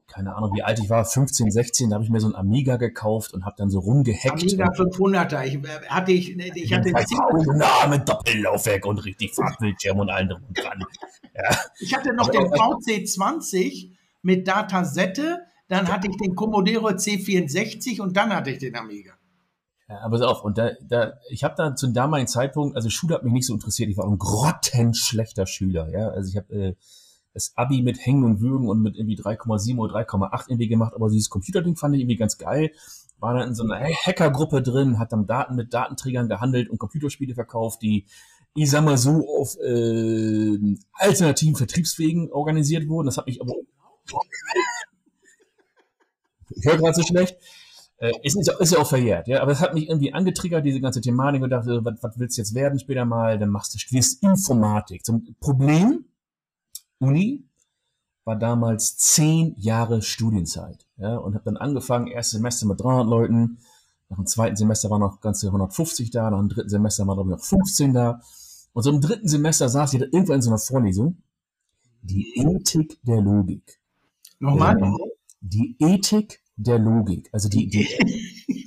keine Ahnung, wie alt ich war, 15, 16, da habe ich mir so ein Amiga gekauft und habe dann so rumgehackt. Amiga 500er. Ich äh, hatte ich, ich hatte Name, Doppellaufwerk und richtig Farbildschirm und allem drum und dran. Ja. Ich hatte noch den VC20 mit Datasette, dann hatte ich den Commodore C64 und dann hatte ich den Amiga. Ja, aber so auf, und da, da, ich habe da zum damaligen Zeitpunkt, also Schule hat mich nicht so interessiert, ich war ein grottenschlechter Schüler, ja, also ich habe äh, das Abi mit Hängen und Würgen und mit irgendwie 3,7 oder 3,8 irgendwie gemacht, aber dieses Computerding fand ich irgendwie ganz geil, war dann in so einer Hackergruppe drin, hat dann Daten mit Datenträgern gehandelt und Computerspiele verkauft, die ich sag mal so auf äh, alternativen Vertriebswegen organisiert wurden. Das hat mich aber ich höre gerade so schlecht. Äh, ist, ist, ja auch verjährt, ja. Aber es hat mich irgendwie angetriggert, diese ganze Thematik und dachte, was, was willst du jetzt werden später mal? Dann machst du, studierst Informatik. Zum Problem, Uni, war damals zehn Jahre Studienzeit, ja. Und habe dann angefangen, erstes Semester mit 300 Leuten, nach dem zweiten Semester waren noch ganze 150 da, nach dem dritten Semester waren noch 15 da. Und so im dritten Semester saß ich da irgendwann in so einer Vorlesung. Die Ethik der Logik. Nochmal? Die Ethik der Logik. Also die, die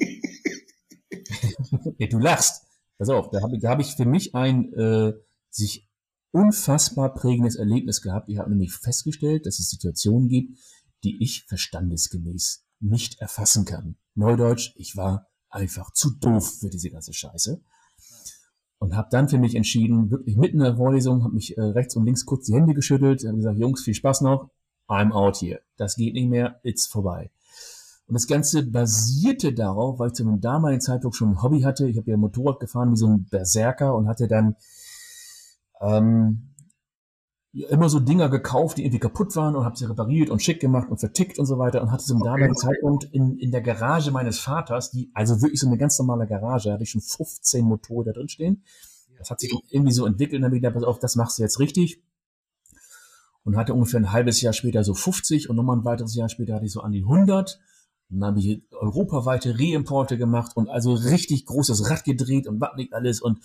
ja, du lachst. Pass auf, da habe da hab ich für mich ein äh, sich unfassbar prägendes Erlebnis gehabt. Ich habe nämlich festgestellt, dass es Situationen gibt, die ich verstandesgemäß nicht erfassen kann. Neudeutsch, ich war einfach zu doof für diese ganze Scheiße. Und habe dann für mich entschieden, wirklich mitten in der Vorlesung, habe mich äh, rechts und links kurz die Hände geschüttelt, habe gesagt, Jungs, viel Spaß noch, I'm out here. Das geht nicht mehr, it's vorbei. Und das Ganze basierte darauf, weil ich zu einem damaligen Zeitpunkt schon ein Hobby hatte. Ich habe ja Motorrad gefahren wie so ein Berserker und hatte dann ähm, immer so Dinger gekauft, die irgendwie kaputt waren und habe sie repariert und schick gemacht und vertickt und so weiter und hatte einen okay. damaligen Zeitpunkt in, in der Garage meines Vaters, die also wirklich so eine ganz normale Garage, hatte ich schon 15 Motorräder drin stehen. Das hat sich irgendwie so entwickelt und dann habe ich gedacht, pass auf, das machst du jetzt richtig. Und hatte ungefähr ein halbes Jahr später so 50 und nochmal ein weiteres Jahr später hatte ich so an die 100 dann habe ich europaweite Reimporte gemacht und also richtig großes Rad gedreht und was nicht alles und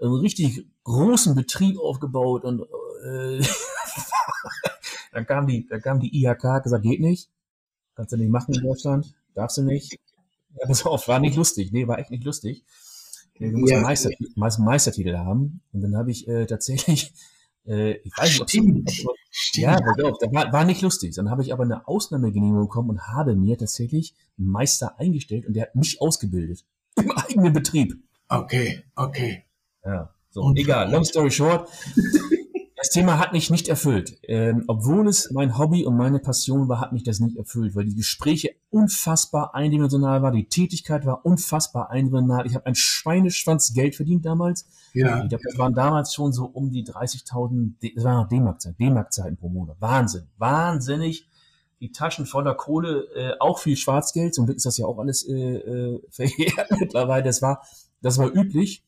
einen richtig großen Betrieb aufgebaut und äh, dann kam die, dann kam die IHK, gesagt, geht nicht, kannst du nicht machen in Deutschland, darfst du nicht. Ja, pass auf, war nicht lustig, nee, war echt nicht lustig. Du musst ja. Meister, Meistertitel haben. Und dann habe ich äh, tatsächlich äh, ich weiß nicht, Stimmt. Ob, ob, Stimmt. Ja, doch, das war, war nicht lustig. Dann habe ich aber eine Ausnahmegenehmigung bekommen und habe mir tatsächlich einen Meister eingestellt und der hat mich ausgebildet. Im eigenen Betrieb. Okay, okay. Ja, so, und egal. Long story short. das Thema hat mich nicht erfüllt. Ähm, obwohl es mein Hobby und meine Passion war, hat mich das nicht erfüllt, weil die Gespräche unfassbar eindimensional waren, die Tätigkeit war unfassbar eindimensional. Ich habe ein Schweineschwanz Geld verdient damals. Ja. Ich glaube, das waren damals schon so um die 30.000, das waren noch D-Mark-Zeiten, D-Mark-Zeiten pro Monat. Wahnsinn, wahnsinnig. Die Taschen voller Kohle, äh, auch viel Schwarzgeld. Zum Glück ist das ja auch alles äh, äh, verjährt mittlerweile. Das war, das war üblich.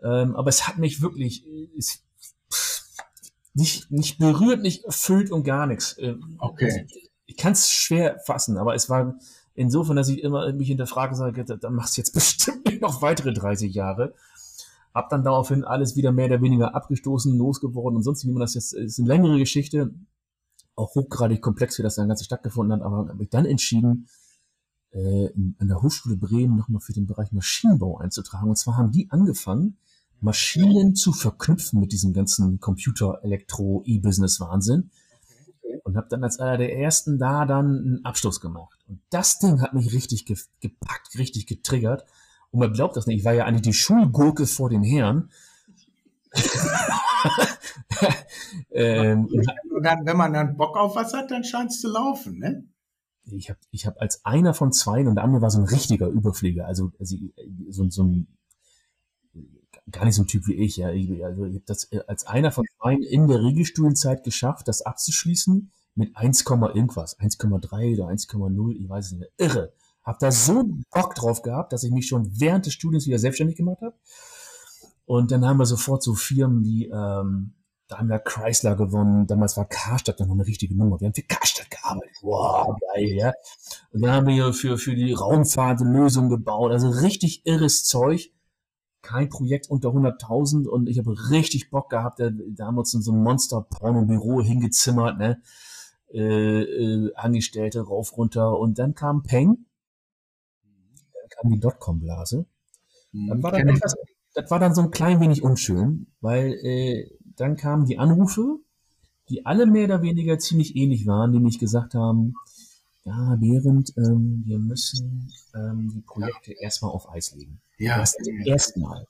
Ähm, aber es hat mich wirklich, es, nicht, nicht berührt, nicht erfüllt und gar nichts. Ähm, okay. Ich kann es schwer fassen, aber es war insofern, dass ich immer mich hinterfrage und sage, dann machst du jetzt bestimmt noch weitere 30 Jahre. Hab dann daraufhin alles wieder mehr oder weniger abgestoßen, losgeworden und sonst, wie man das jetzt, ist eine längere Geschichte, auch hochgradig komplex, wie das dann Ganze stattgefunden hat, aber habe ich dann entschieden, äh, an der Hochschule Bremen nochmal für den Bereich Maschinenbau einzutragen. Und zwar haben die angefangen, Maschinen zu verknüpfen mit diesem ganzen Computer, Elektro, E-Business-Wahnsinn. Und habe dann als einer der ersten da dann einen Abschluss gemacht. Und das Ding hat mich richtig ge gepackt, richtig getriggert. Und man glaubt das nicht, ich war ja eigentlich die Schulgurke vor den Herren. ähm, und dann, wenn man dann Bock auf was hat, dann scheint es zu laufen, ne? Ich habe ich hab als einer von zwei und der andere war so ein richtiger Überflieger, also, also so, so ein gar nicht so ein Typ wie ich. Ja. Ich, also ich habe das äh, als einer von zwei in der Regelstuhlenzeit geschafft, das abzuschließen mit 1, irgendwas, 1,3 oder 1,0, ich weiß es nicht, irre. Hab da so Bock drauf gehabt, dass ich mich schon während des Studiums wieder selbstständig gemacht habe. Und dann haben wir sofort so Firmen wie ähm, Daimler Chrysler gewonnen. Damals war Karstadt noch eine richtige Nummer. Wir haben für Karstadt gearbeitet. Wow, geil, ja. Und dann haben wir für, für die Raumfahrt eine Lösung gebaut. Also richtig irres Zeug. Kein Projekt unter 100.000 und ich habe richtig Bock gehabt. Da, da haben wir uns in so ein Monster-Porno-Büro hingezimmert, ne? Äh, äh, Angestellte rauf, runter. Und dann kam Peng. Dann kam die Dotcom-Blase. Hm, dann war dann etwas, das war dann so ein klein wenig unschön, weil äh, dann kamen die Anrufe, die alle mehr oder weniger ziemlich ähnlich waren, die mich gesagt haben, ja, während ähm, wir müssen ähm, die Projekte ja. erstmal auf Eis legen. Ja. Erstmal.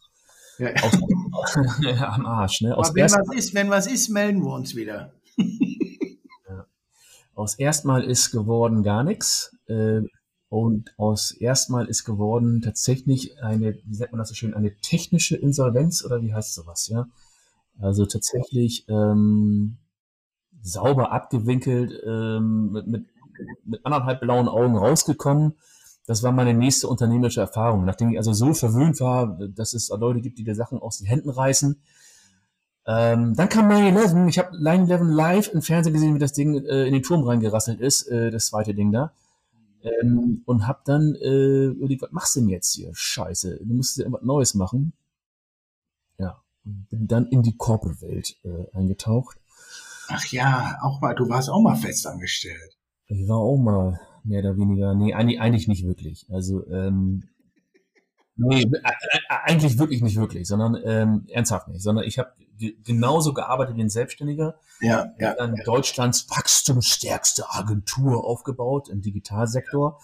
Ja. Aus, am Arsch, ne? Aus Aber wenn was ist, wenn was ist, melden wir uns wieder. ja. Aus erstmal ist geworden gar nichts. Äh, und aus erstmal ist geworden tatsächlich eine, wie sagt man das so schön, eine technische Insolvenz oder wie heißt sowas, ja? Also tatsächlich ähm, sauber abgewinkelt, ähm, mit, mit, mit anderthalb blauen Augen rausgekommen. Das war meine nächste unternehmerische Erfahrung. Nachdem ich also so verwöhnt war, dass es Leute gibt, die dir Sachen aus den Händen reißen. Ähm, dann kam 9-11. Ich habe 9-11 live im Fernsehen gesehen, wie das Ding äh, in den Turm reingerasselt ist, äh, das zweite Ding da. Ähm, und hab dann äh, überlegt, was machst du denn jetzt hier? Scheiße, du musst irgendwas Neues machen. Ja, und bin dann in die Corporate-Welt äh, eingetaucht. Ach ja, auch mal, du warst auch mal festangestellt. Ich war auch mal mehr oder weniger, nee, eigentlich, nicht wirklich. Also, ähm, nee, äh, äh, eigentlich wirklich nicht wirklich, sondern ähm, ernsthaft nicht, sondern ich habe genauso gearbeitet wie ein Selbstständiger. Ja, ja. Dann Deutschlands wachstumsstärkste Agentur aufgebaut im Digitalsektor,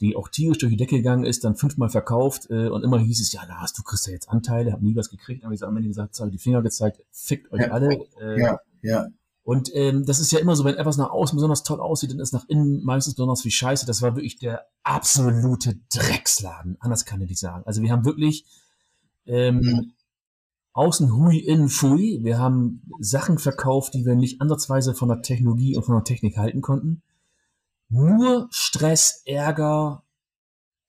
die auch tierisch durch die Decke gegangen ist, dann fünfmal verkauft äh, und immer hieß es, ja, Lars, du kriegst ja jetzt Anteile, hab nie was gekriegt, aber ich am Ende gesagt, zeige die Finger gezeigt, fickt euch ja, alle. Äh, ja, ja. Und ähm, das ist ja immer so, wenn etwas nach außen besonders toll aussieht, dann ist nach innen meistens besonders wie scheiße. Das war wirklich der absolute Drecksladen. Anders kann ich nicht sagen. Also wir haben wirklich ähm, mhm. Außen hui, innen fui. Wir haben Sachen verkauft, die wir nicht ansatzweise von der Technologie und von der Technik halten konnten. Nur Stress, Ärger,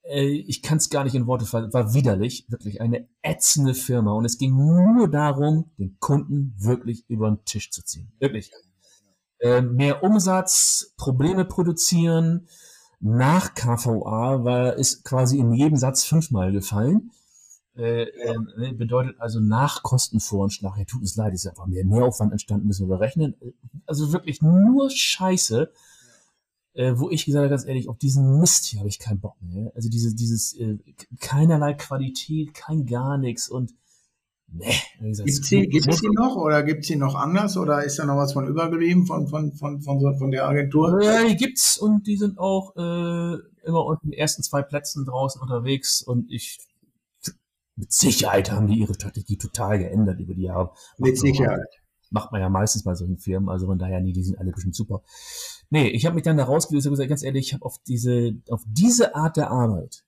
ich kann es gar nicht in Worte fassen, war widerlich, wirklich eine ätzende Firma. Und es ging nur darum, den Kunden wirklich über den Tisch zu ziehen. Wirklich. Äh, mehr Umsatz, Probleme produzieren. Nach KVA war, ist quasi in jedem Satz fünfmal gefallen. Äh, äh, bedeutet also nach Kostenvoranschlag, ja, tut uns leid, ist einfach mehr Mehraufwand entstanden, müssen wir berechnen. Also wirklich nur Scheiße, äh, wo ich gesagt habe, ganz ehrlich, auf diesen Mist hier habe ich keinen Bock mehr. Also diese, dieses äh, keinerlei Qualität, kein gar nichts und. Gesagt, gibt's sie, gibt's sie noch oder gibt's sie noch anders oder ist da noch was von übergeblieben von, von, von, von, von der Agentur? Ja, die gibt's und die sind auch äh, immer unter den ersten zwei Plätzen draußen unterwegs und ich mit Sicherheit haben die ihre Strategie total geändert über die Jahre. Mit Sicherheit. Macht man ja meistens bei solchen Firmen, also von daher, nee, die sind alle bestimmt super. Nee, ich habe mich dann da rausgelöst und gesagt, ganz ehrlich, ich habe auf diese, auf diese Art der Arbeit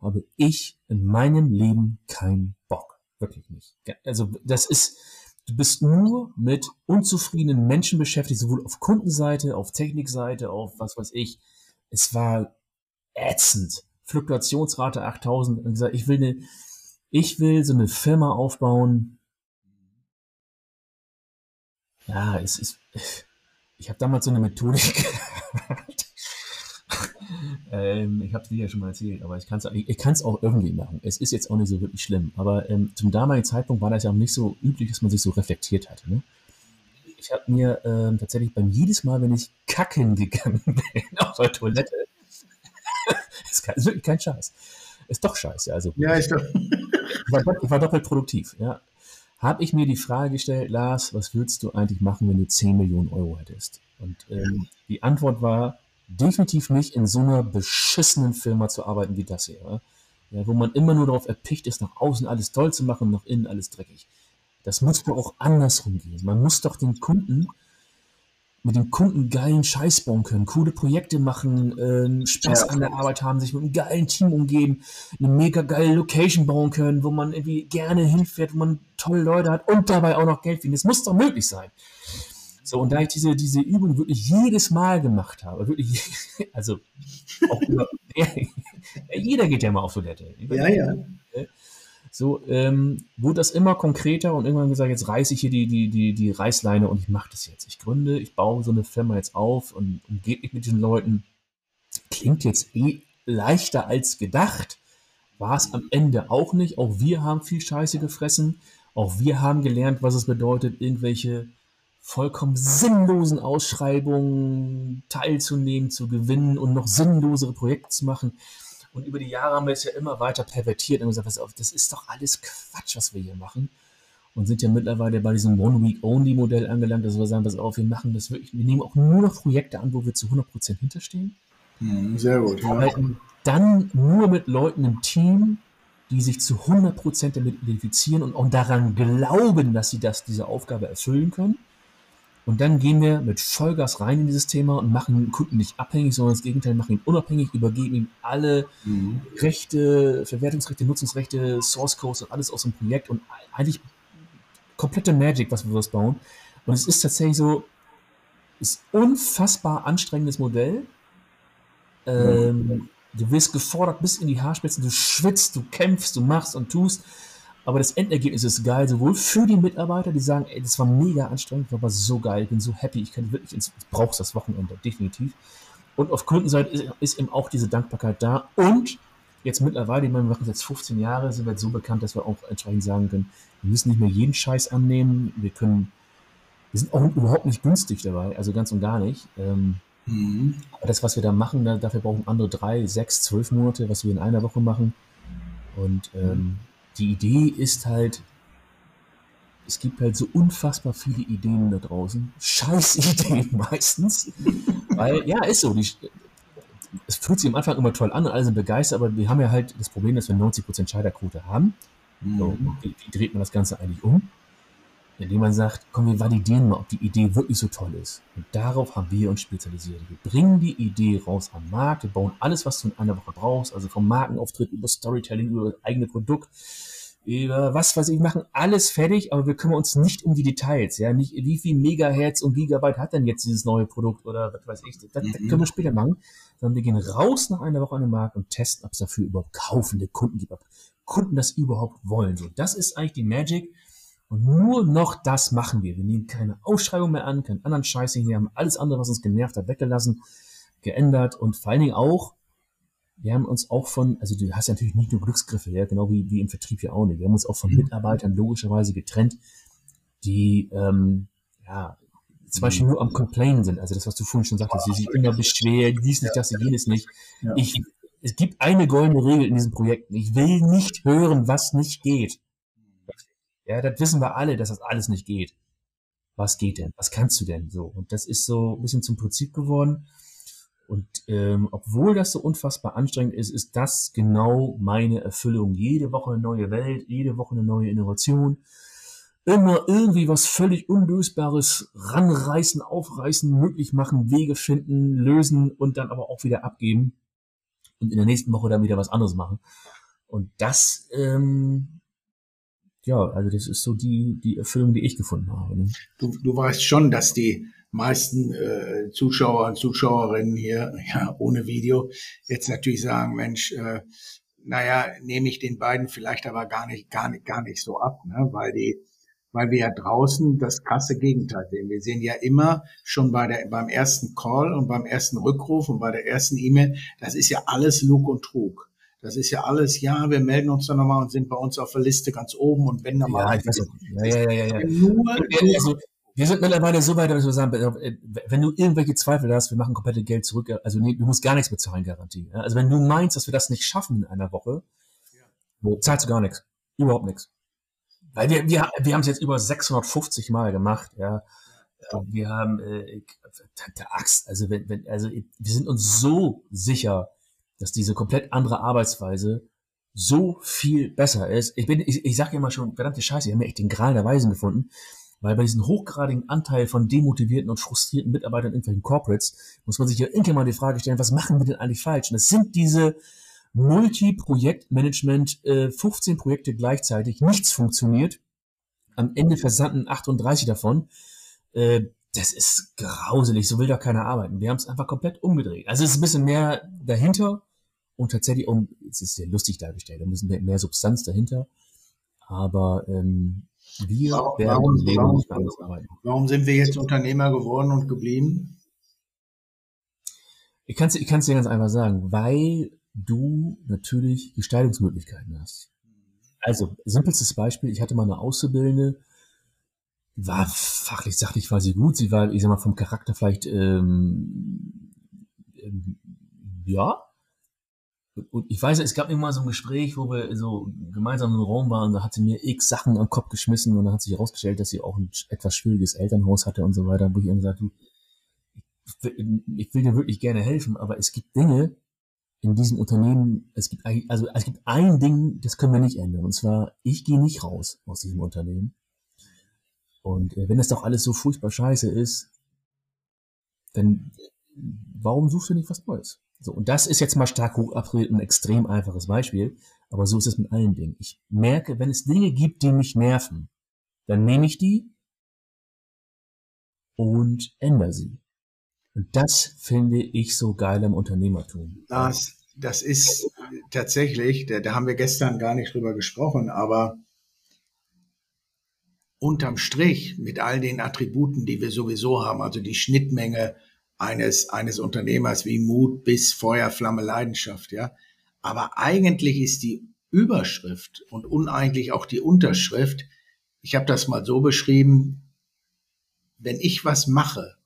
habe ich in meinem Leben keinen Bock. Wirklich nicht. Also das ist, du bist nur mit unzufriedenen Menschen beschäftigt, sowohl auf Kundenseite, auf Technikseite, auf was weiß ich. Es war ätzend. Fluktuationsrate 8000. Und gesagt, ich will eine, ich will so eine Firma aufbauen. Ja, es ist, ich habe damals so eine Methodik ähm, ich habe es dir ja schon mal erzählt, aber ich kann es ich, ich kann's auch irgendwie machen. Es ist jetzt auch nicht so wirklich schlimm. Aber ähm, zum damaligen Zeitpunkt war das ja auch nicht so üblich, dass man sich so reflektiert hatte. Ne? Ich habe mir ähm, tatsächlich beim jedes Mal, wenn ich kacken gegangen bin auf der Toilette, ist, ist wirklich kein Scheiß, ist doch scheiße. Also, ja, doch. ich, war, ich war doppelt produktiv. Ja. Habe ich mir die Frage gestellt, Lars, was würdest du eigentlich machen, wenn du 10 Millionen Euro hättest? Und ähm, die Antwort war, definitiv nicht in so einer beschissenen Firma zu arbeiten wie das hier. Ja, wo man immer nur darauf erpicht ist, nach außen alles toll zu machen, nach innen alles dreckig. Das muss doch auch andersrum gehen. Man muss doch den Kunden mit den Kunden geilen Scheiß bauen können, coole Projekte machen, äh, Spaß ja. an der Arbeit haben, sich mit einem geilen Team umgeben, eine mega geile Location bauen können, wo man irgendwie gerne hinfährt, wo man tolle Leute hat und dabei auch noch Geld verdient. Das muss doch möglich sein. So, und da ich diese, diese Übung wirklich jedes Mal gemacht habe, wirklich, also auch über, jeder geht ja mal auf Toilette. Ja, ja. So, ähm, wurde das immer konkreter und irgendwann gesagt, jetzt reiße ich hier die, die, die, die Reißleine und ich mache das jetzt. Ich gründe, ich baue so eine Firma jetzt auf und umgehe mich mit diesen Leuten. Klingt jetzt eh leichter als gedacht. War es am Ende auch nicht. Auch wir haben viel Scheiße gefressen. Auch wir haben gelernt, was es bedeutet, irgendwelche vollkommen sinnlosen Ausschreibungen teilzunehmen, zu gewinnen und noch sinnlosere Projekte zu machen. Und über die Jahre haben wir es ja immer weiter pervertiert und gesagt, pass auf, das ist doch alles Quatsch, was wir hier machen. Und sind ja mittlerweile bei diesem One-Week-Only-Modell angelangt, dass wir sagen, pass auf, wir machen das wirklich, wir nehmen auch nur noch Projekte an, wo wir zu 100% hinterstehen. Mhm, sehr gut. Ja. Arbeiten dann nur mit Leuten im Team, die sich zu 100% damit identifizieren und auch daran glauben, dass sie das, diese Aufgabe erfüllen können. Und dann gehen wir mit Vollgas rein in dieses Thema und machen den Kunden nicht abhängig, sondern das Gegenteil, machen ihn unabhängig, übergeben ihm alle mhm. Rechte, Verwertungsrechte, Nutzungsrechte, Source Codes und alles aus dem Projekt und eigentlich komplette Magic, was wir was bauen. Und es ist tatsächlich so, ist unfassbar anstrengendes Modell. Ähm, du wirst gefordert bis in die Haarspitzen, du schwitzt, du kämpfst, du machst und tust. Aber das Endergebnis ist geil, sowohl für die Mitarbeiter, die sagen, ey, das war mega anstrengend, war aber so geil, ich bin so happy, ich kann wirklich ins, ich brauch's das Wochenende, definitiv. Und auf Kundenseite ist, ist, eben auch diese Dankbarkeit da. Und jetzt mittlerweile, ich meine, wir machen jetzt 15 Jahre, sind wir jetzt so bekannt, dass wir auch entsprechend sagen können, wir müssen nicht mehr jeden Scheiß annehmen, wir können, wir sind auch überhaupt nicht günstig dabei, also ganz und gar nicht. Ähm, mhm. Aber das, was wir da machen, da, dafür brauchen andere drei, sechs, zwölf Monate, was wir in einer Woche machen. Und ähm, die Idee ist halt, es gibt halt so unfassbar viele Ideen da draußen. Scheiß Ideen meistens. Weil, ja, ist so. Die, es fühlt sich am Anfang immer toll an und alle sind begeistert, aber wir haben ja halt das Problem, dass wir 90% Scheiderquote haben. Mhm. So, wie, wie dreht man das Ganze eigentlich um? indem man sagt, komm, wir validieren mal, ob die Idee wirklich so toll ist. Und darauf haben wir uns spezialisiert. Wir bringen die Idee raus am Markt, wir bauen alles, was du in einer Woche brauchst, also vom Markenauftritt über Storytelling, über das eigene Produkt, über was weiß ich, machen alles fertig, aber wir kümmern uns nicht um die Details, ja, nicht wie viel Megahertz und Gigabyte hat denn jetzt dieses neue Produkt oder was weiß ich, das, das mhm. können wir später machen, sondern wir gehen raus nach einer Woche an den Markt und testen, ob es dafür überhaupt kaufende Kunden gibt, ob Kunden das überhaupt wollen. So, das ist eigentlich die Magic, und nur noch das machen wir. Wir nehmen keine Ausschreibung mehr an, keinen anderen Scheiß hier, haben alles andere, was uns genervt hat, weggelassen, geändert und vor allen Dingen auch, wir haben uns auch von, also du hast ja natürlich nicht nur Glücksgriffe, ja, genau wie, wie im Vertrieb ja auch nicht. Wir haben uns auch von mhm. Mitarbeitern logischerweise getrennt, die, ähm, ja, zum Beispiel nur am Complainen sind. Also das, was du vorhin schon sagtest, sie sich immer beschweren, dies nicht, das, jenes nicht. Ich, es gibt eine goldene Regel in diesem Projekt. Ich will nicht hören, was nicht geht. Ja, das wissen wir alle, dass das alles nicht geht. Was geht denn? Was kannst du denn so? Und das ist so ein bisschen zum Prinzip geworden. Und ähm, obwohl das so unfassbar anstrengend ist, ist das genau meine Erfüllung. Jede Woche eine neue Welt, jede Woche eine neue Innovation. Immer irgendwie was völlig Unlösbares ranreißen, aufreißen, möglich machen, Wege finden, lösen und dann aber auch wieder abgeben. Und in der nächsten Woche dann wieder was anderes machen. Und das ähm, ja, also das ist so die, die Erfüllung, die ich gefunden habe. Ne? Du, du weißt schon, dass die meisten äh, Zuschauer und Zuschauerinnen hier, ja, ohne Video, jetzt natürlich sagen, Mensch, äh, naja, nehme ich den beiden vielleicht aber gar nicht, gar nicht, gar nicht so ab, ne? weil die, weil wir ja draußen das krasse Gegenteil sehen. Wir sehen ja immer schon bei der, beim ersten Call und beim ersten Rückruf und bei der ersten E-Mail, das ist ja alles Lug und Trug. Das ist ja alles, ja, wir melden uns dann nochmal und sind bei uns auf der Liste ganz oben und wenn da mal. Ja, ich weiß ja, ja, ja, ja. Nur, also, wir sind mittlerweile so weit, dass wir sagen, äh, wenn du irgendwelche Zweifel hast, wir machen komplette Geld zurück, also nee, du musst gar nichts bezahlen, Garantie. Also wenn du meinst, dass wir das nicht schaffen in einer Woche, wo zahlst du gar nichts. Überhaupt nichts. Weil wir, wir, wir haben es jetzt über 650 Mal gemacht, ja. ja. Wir haben äh, der Axt, also wenn, wenn, also wir sind uns so sicher, dass diese komplett andere Arbeitsweise so viel besser ist. Ich bin, ich, ich sage immer schon, verdammte Scheiße, ich habe mir echt den Gral der Weisen gefunden. Weil bei diesem hochgradigen Anteil von demotivierten und frustrierten Mitarbeitern in irgendwelchen Corporates muss man sich ja irgendwann mal die Frage stellen, was machen wir denn eigentlich falsch? Und das sind diese Multi-Projektmanagement, äh, 15 Projekte gleichzeitig, nichts funktioniert. Am Ende versanden 38 davon. Äh, das ist grauselig, so will da keiner arbeiten. Wir haben es einfach komplett umgedreht. Also es ist ein bisschen mehr dahinter und tatsächlich um, es ist sehr lustig dargestellt, ein bisschen mehr, mehr Substanz dahinter. Aber ähm, wir Warum- werden warum- im Leben warum- nicht anders arbeiten. Warum sind wir jetzt Unternehmer geworden und geblieben? Ich kann es ich kann's dir ganz einfach sagen, weil du natürlich Gestaltungsmöglichkeiten hast. Also, simpelstes Beispiel, ich hatte mal eine Auszubildende, die war fachlich, sachlich war sie gut, sie war, ich sag mal, vom Charakter vielleicht, ähm, ähm, ja. Und, ich weiß, es gab immer so ein Gespräch, wo wir so gemeinsam im Raum waren, da hat sie mir x Sachen am Kopf geschmissen und dann hat sich herausgestellt, dass sie auch ein etwas schwieriges Elternhaus hatte und so weiter, wo ich ich will, ich will dir wirklich gerne helfen, aber es gibt Dinge in diesem Unternehmen, es gibt ein- also es gibt ein Ding, das können wir nicht ändern, und zwar ich gehe nicht raus aus diesem Unternehmen. Und äh, wenn das doch alles so furchtbar scheiße ist, dann warum suchst du nicht was Neues? So, und das ist jetzt mal stark hoch abgedreht ein extrem einfaches Beispiel, aber so ist es mit allen Dingen. Ich merke, wenn es Dinge gibt, die mich nerven, dann nehme ich die und ändere sie. Und das finde ich so geil am Unternehmertum. Das, das ist tatsächlich, da, da haben wir gestern gar nicht drüber gesprochen, aber unterm Strich mit all den Attributen, die wir sowieso haben, also die Schnittmenge eines, eines Unternehmers wie Mut bis Feuer, Flamme, Leidenschaft, ja. Aber eigentlich ist die Überschrift und uneigentlich auch die Unterschrift, ich habe das mal so beschrieben, wenn ich was mache,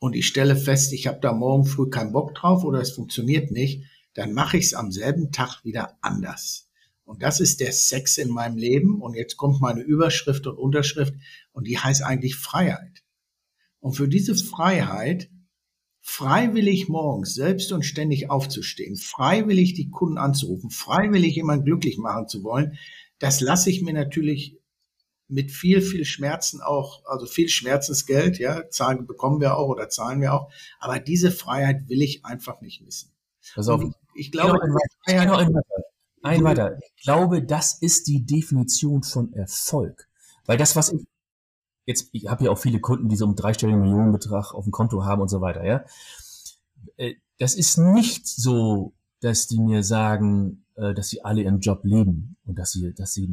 und ich stelle fest, ich habe da morgen früh keinen Bock drauf oder es funktioniert nicht, dann mache ich es am selben Tag wieder anders. Und das ist der Sex in meinem Leben. Und jetzt kommt meine Überschrift und Unterschrift und die heißt eigentlich Freiheit. Und für diese Freiheit, freiwillig morgens selbst und ständig aufzustehen, freiwillig die Kunden anzurufen, freiwillig jemanden glücklich machen zu wollen, das lasse ich mir natürlich mit viel, viel Schmerzen auch, also viel Schmerzensgeld, ja, zahlen bekommen wir auch oder zahlen wir auch. Aber diese Freiheit will ich einfach nicht missen. Pass auf, Und ich, glaube, Genau, ein, Freiheit, genau, ein weiter. Ein weiter. Ich glaube, das ist die Definition von Erfolg. Weil das, was ich jetzt, ich habe ja auch viele Kunden, die so einen dreistelligen Millionenbetrag auf dem Konto haben und so weiter, ja. Äh, Das ist nicht so, dass die mir sagen, äh, dass sie alle ihren Job leben und dass sie, dass sie,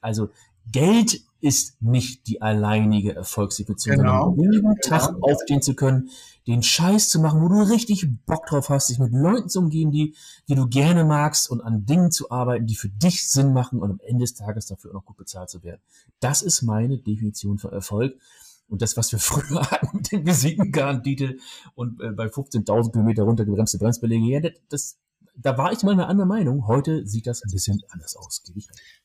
also Geld ist nicht die alleinige Erfolgsdefinition, Genau. sondern jeden Tag Genau. aufstehen zu können, den Scheiß zu machen, wo du richtig Bock drauf hast, dich mit Leuten zu umgeben, die, die du gerne magst und an Dingen zu arbeiten, die für dich Sinn machen und am Ende des Tages dafür auch noch gut bezahlt zu werden. Das ist meine Definition von Erfolg. Und das, was wir früher hatten mit dem Visitenkartentitel und äh, bei 15.000 Kilometer runtergebremste Bremsbeläge, ja, das, da war ich mal eine andere Meinung. Heute sieht das ein bisschen anders aus.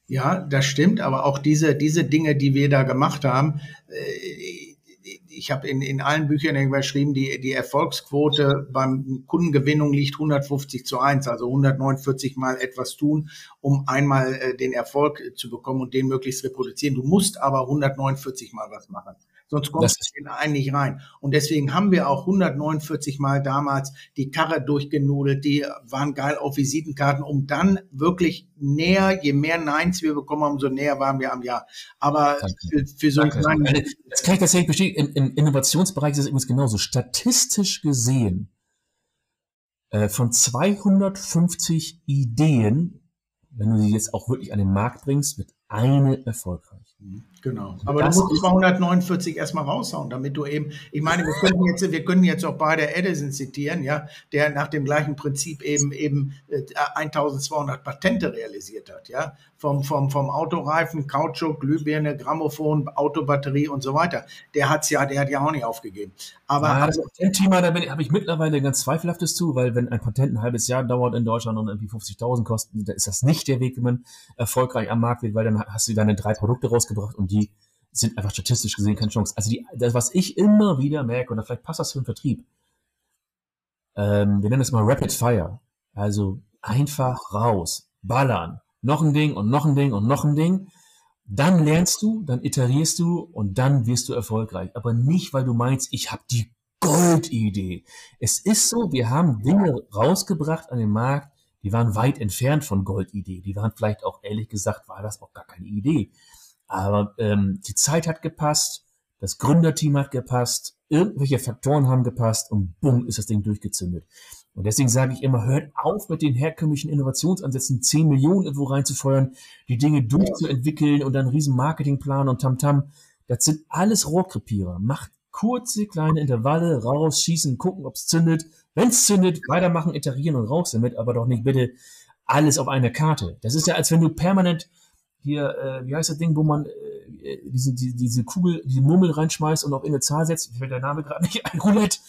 Ja, das stimmt, aber auch diese, diese Dinge, die wir da gemacht haben, äh, ich habe in, in allen Büchern überschrieben, die, die Erfolgsquote beim Kundengewinnung liegt 150 zu 1, also 149 mal etwas tun, um einmal äh, den Erfolg zu bekommen und den möglichst reproduzieren. Du musst aber 149 mal was machen. Sonst kommst Das- du in einen nicht rein. Und deswegen haben wir auch 149 Mal damals die Karre durchgenudelt, die waren geil auf Visitenkarten, um dann wirklich näher, je mehr Neins wir bekommen haben, umso näher waren wir am Jahr. Aber für, für so einen kleinen, Also, Das kann ich tatsächlich bestätigen. Im, Im Innovationsbereich ist es übrigens genauso. Statistisch gesehen, äh, von 250 Ideen, wenn du sie jetzt auch wirklich an den Markt bringst, wird eine erfolgreich. Genau. Aber Das du musst ist- 249 erstmal raushauen, damit du eben, ich meine, wir können jetzt, wir können jetzt auch beide Edison zitieren, ja, der nach dem gleichen Prinzip eben, eben äh, 1200 Patente realisiert hat, ja. Vom, vom, vom Autoreifen, Kautschuk, Glühbirne, Grammophon, Autobatterie und so weiter. Der hat's ja, der hat ja auch nicht aufgegeben. Aber, Ja, das also, Patentthema, da bin- habe ich mittlerweile ganz zweifelhaftes zu, weil wenn ein Patent ein halbes Jahr dauert in Deutschland und irgendwie 50.000 kostet, dann ist das nicht der Weg, wie man erfolgreich am Markt wird, weil dann hast du deine drei Produkte rausgebracht und die sind einfach statistisch gesehen keine Chance. Also die, das, was ich immer wieder merke, oder vielleicht passt das für den Vertrieb, ähm, wir nennen das mal Rapid Fire. Also einfach raus, ballern, noch ein Ding und noch ein Ding und noch ein Ding. Dann lernst du, dann iterierst du und dann wirst du erfolgreich. Aber nicht, weil du meinst, ich habe die Goldidee. Es ist so, wir haben Dinge rausgebracht an den Markt, die waren weit entfernt von Goldidee. Die waren vielleicht auch, ehrlich gesagt, war das auch gar keine Idee. Aber ähm, die Zeit hat gepasst, das Gründerteam hat gepasst, irgendwelche Faktoren haben gepasst und bumm, ist das Ding durchgezündet. Und deswegen sage ich immer, hört auf mit den herkömmlichen Innovationsansätzen, 10 Millionen irgendwo reinzufeuern, die Dinge durchzuentwickeln und dann einen riesen Marketingplan und Tamtam. -Tam. Das sind alles Rohrkrepierer. Macht kurze, kleine Intervalle, raus, schießen, gucken, ob's zündet. Wenn's zündet, weitermachen, iterieren und raus damit, aber doch nicht bitte alles auf eine Karte. Das ist ja, als wenn du permanent hier, äh, wie heißt das Ding, wo man äh, diese, die, diese Kugel, diese Murmel reinschmeißt und auf eine Zahl setzt. Ich fällt der Name gerade nicht ein. Roulette.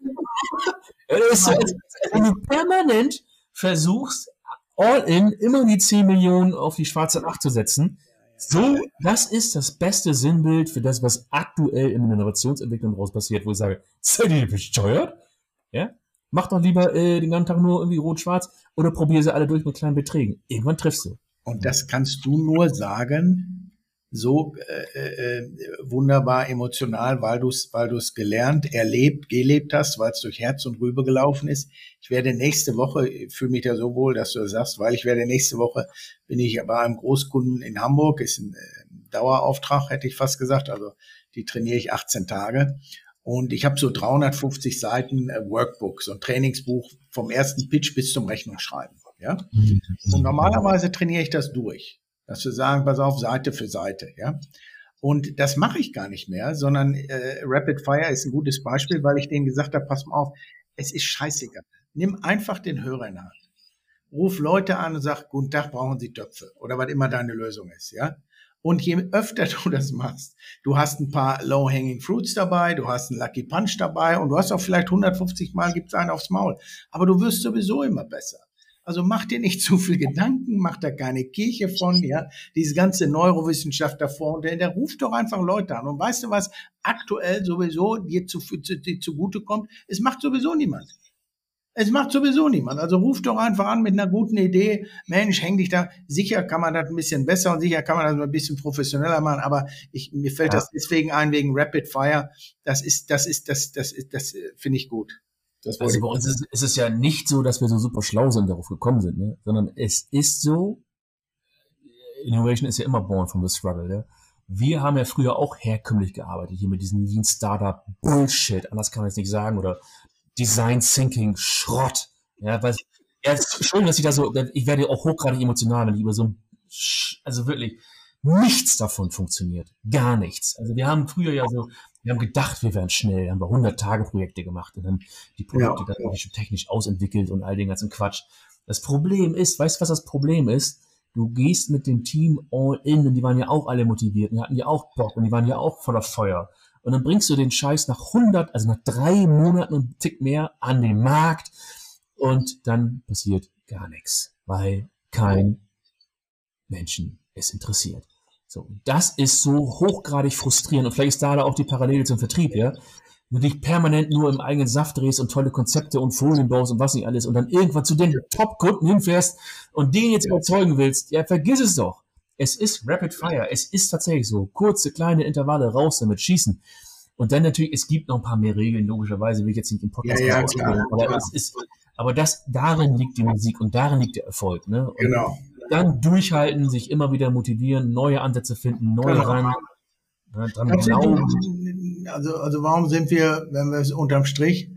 das ist so, als, als wenn du permanent versuchst, all in immer die 10 Millionen auf die schwarze 8 zu setzen. So, das ist das beste Sinnbild für das, was aktuell in der Innovationsentwicklung raus passiert, wo ich sage, seid ihr besteuert? Ja? Mach doch lieber äh, den ganzen Tag nur irgendwie rot-schwarz oder probier sie alle durch mit kleinen Beträgen. Irgendwann triffst du. Und das kannst du nur sagen, so äh, äh, wunderbar emotional, weil du es weil du's gelernt, erlebt, gelebt hast, weil es durch Herz und Rübe gelaufen ist. Ich werde nächste Woche, fühle mich da so wohl, dass du das sagst, weil ich werde nächste Woche, bin ich bei einem Großkunden in Hamburg, ist ein äh, Dauerauftrag, hätte ich fast gesagt, also die trainiere ich 18 Tage. Und ich habe so 350 Seiten äh, Workbook, so ein Trainingsbuch vom ersten Pitch bis zum Rechnungsschreiben. Ja? Mhm. Und normalerweise trainiere ich das durch. Dass wir sagen, pass auf, Seite für Seite, ja. Und das mache ich gar nicht mehr, sondern äh, Rapid Fire ist ein gutes Beispiel, weil ich denen gesagt habe, pass mal auf, es ist scheißegal. Nimm einfach den Hörer in Hand. Ruf Leute an und sag, guten Tag, brauchen Sie Töpfe oder was immer deine Lösung ist, ja. Und je öfter du das machst, du hast ein paar Low-Hanging Fruits dabei, du hast einen Lucky Punch dabei und du hast auch vielleicht 150 Mal gibt's einen aufs Maul. Aber du wirst sowieso immer besser. Also mach dir nicht zu viel Gedanken, mach da keine Kirche von, ja. Diese ganze Neurowissenschaft davor, und der, der ruft doch einfach Leute an. Und weißt du was aktuell sowieso dir zu, zu, dir zugute kommt? Es macht sowieso niemand. Es macht sowieso niemand. Also ruf doch einfach an mit einer guten Idee. Mensch, häng dich da. Sicher kann man das ein bisschen besser und sicher kann man das ein bisschen professioneller machen. Aber ich, mir fällt ja. das deswegen ein wegen Rapid Fire. Das ist, das ist, das, das ist, das, das finde ich gut. Also bei uns ist, ist, es ja nicht so, dass wir so super schlau sind, darauf gekommen sind, ne? sondern es ist so, Innovation ist ja immer born from the struggle. Ne? Wir haben ja früher auch herkömmlich gearbeitet, hier mit diesem Lean Startup Bullshit, anders kann man es nicht sagen, oder Design Thinking Schrott. Ja, weil, ja, es ist schön, dass ich da so, ich werde auch hochgradig emotional, wenn ich über so also wirklich, nichts davon funktioniert. Gar nichts. Also wir haben früher ja so, wir haben gedacht, wir wären schnell, haben wir 100 Tage Projekte gemacht und dann die Projekte ja, dann ja. technisch ausentwickelt und all den ganzen Quatsch. Das Problem ist, weißt du, was das Problem ist? Du gehst mit dem Team all in und die waren ja auch alle motiviert und die hatten ja auch Bock und die waren ja auch voller Feuer. Und dann bringst du den Scheiß nach 100, also nach drei Monaten und einen Tick mehr an den Markt und dann passiert gar nichts, weil kein Menschen es interessiert. So, das ist so hochgradig frustrierend und vielleicht ist da auch die Parallele zum Vertrieb, ja. Wenn du dich permanent nur im eigenen Saft drehst und tolle Konzepte und Folien baust und was nicht alles und dann irgendwann zu den Top-Kunden hinfährst und den jetzt überzeugen willst, ja, vergiss es doch. Es ist Rapid Fire. Es ist tatsächlich so. Kurze, kleine Intervalle raus damit, schießen. Und dann natürlich, es gibt noch ein paar mehr Regeln, logischerweise will ich jetzt nicht im Podcast ja, ja, klar, aber klar. es ist, aber das, darin liegt die Musik und darin liegt der Erfolg, ne? Und genau. Dann durchhalten, sich immer wieder motivieren, neue Ansätze finden, neue genau. ran, ne, dran glauben. Also, also warum sind wir, wenn wir es unterm Strich,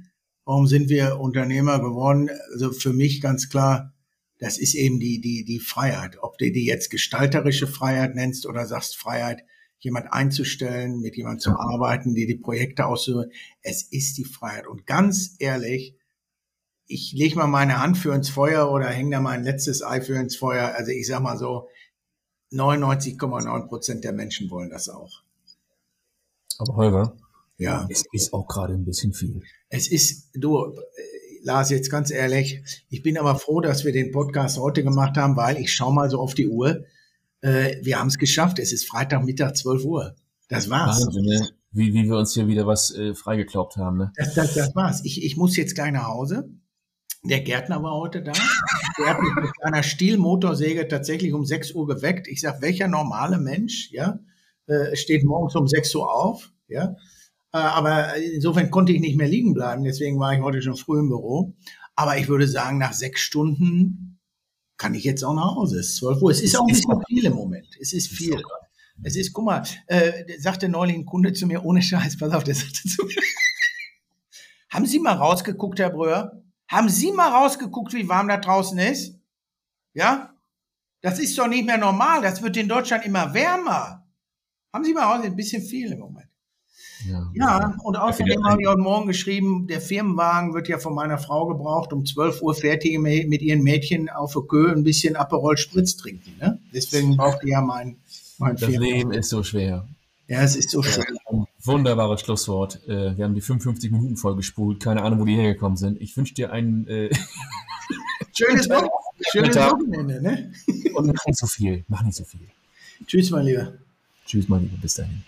warum sind wir Unternehmer geworden? Also für mich ganz klar, das ist eben die, die, die Freiheit. Ob du die jetzt gestalterische Freiheit nennst oder sagst Freiheit, jemand einzustellen, mit jemand zu arbeiten, die die Projekte auszuführen. Es ist die Freiheit. Und ganz ehrlich, ich lege mal meine Hand für ins Feuer oder hänge da mein letztes Ei für ins Feuer. Also ich sag mal so, 99,9 Prozent der Menschen wollen das auch. Aber Holger, ja. es ist auch gerade ein bisschen viel. Es ist, du, Lars, jetzt ganz ehrlich, ich bin aber froh, dass wir den Podcast heute gemacht haben, weil ich schaue mal so auf die Uhr. Äh, wir haben es geschafft. Es ist Freitagmittag 12 Uhr. Das war's. Wahnsinn, ne? wie, wie wir uns hier wieder was äh, freigeklaubt haben. Ne? Das, das, das war's. Ich, ich muss jetzt gleich nach Hause. Der Gärtner war heute da. Der hat mich mit einer Stielmotorsäge tatsächlich um 6 Uhr geweckt. Ich sag, welcher normale Mensch, ja, äh, steht morgens um 6 Uhr auf, ja. Äh, aber insofern konnte ich nicht mehr liegen bleiben. Deswegen war ich heute schon früh im Büro. Aber ich würde sagen, nach sechs Stunden kann ich jetzt auch nach Hause. Es ist 12 Uhr. Es ist auch ein bisschen viel im Moment. Es ist viel. Es ist, guck mal, äh, sagte neulich ein Kunde zu mir, ohne Scheiß, pass auf, der sagte zu mir, haben Sie mal rausgeguckt, Herr Bröhr? Haben Sie mal rausgeguckt, wie warm da draußen ist? Ja? Das ist doch nicht mehr normal. Das wird in Deutschland immer wärmer. Haben Sie mal raus, ein bisschen viel im Moment. Ja, ja und außerdem habe ich heute Morgen geschrieben, der Firmenwagen wird ja von meiner Frau gebraucht, um 12 Uhr fertig mit ihren Mädchen auf der Köhe ein bisschen Aperol Spritz trinken. Ne? Deswegen braucht die ja mein, mein Das Firmenwagen. Leben ist so schwer. Ja, es ist so schwer. Wunderbares Schlusswort. Äh, wir haben die 55 Minuten voll gespult. Keine Ahnung, wo die hergekommen sind. Ich wünsche dir einen äh schönes, Wochenende, schönes Wochenende. Ne? Und mach nicht so viel. Mach nicht so viel. Tschüss, mein Lieber. Tschüss, mein Lieber. Bis dahin.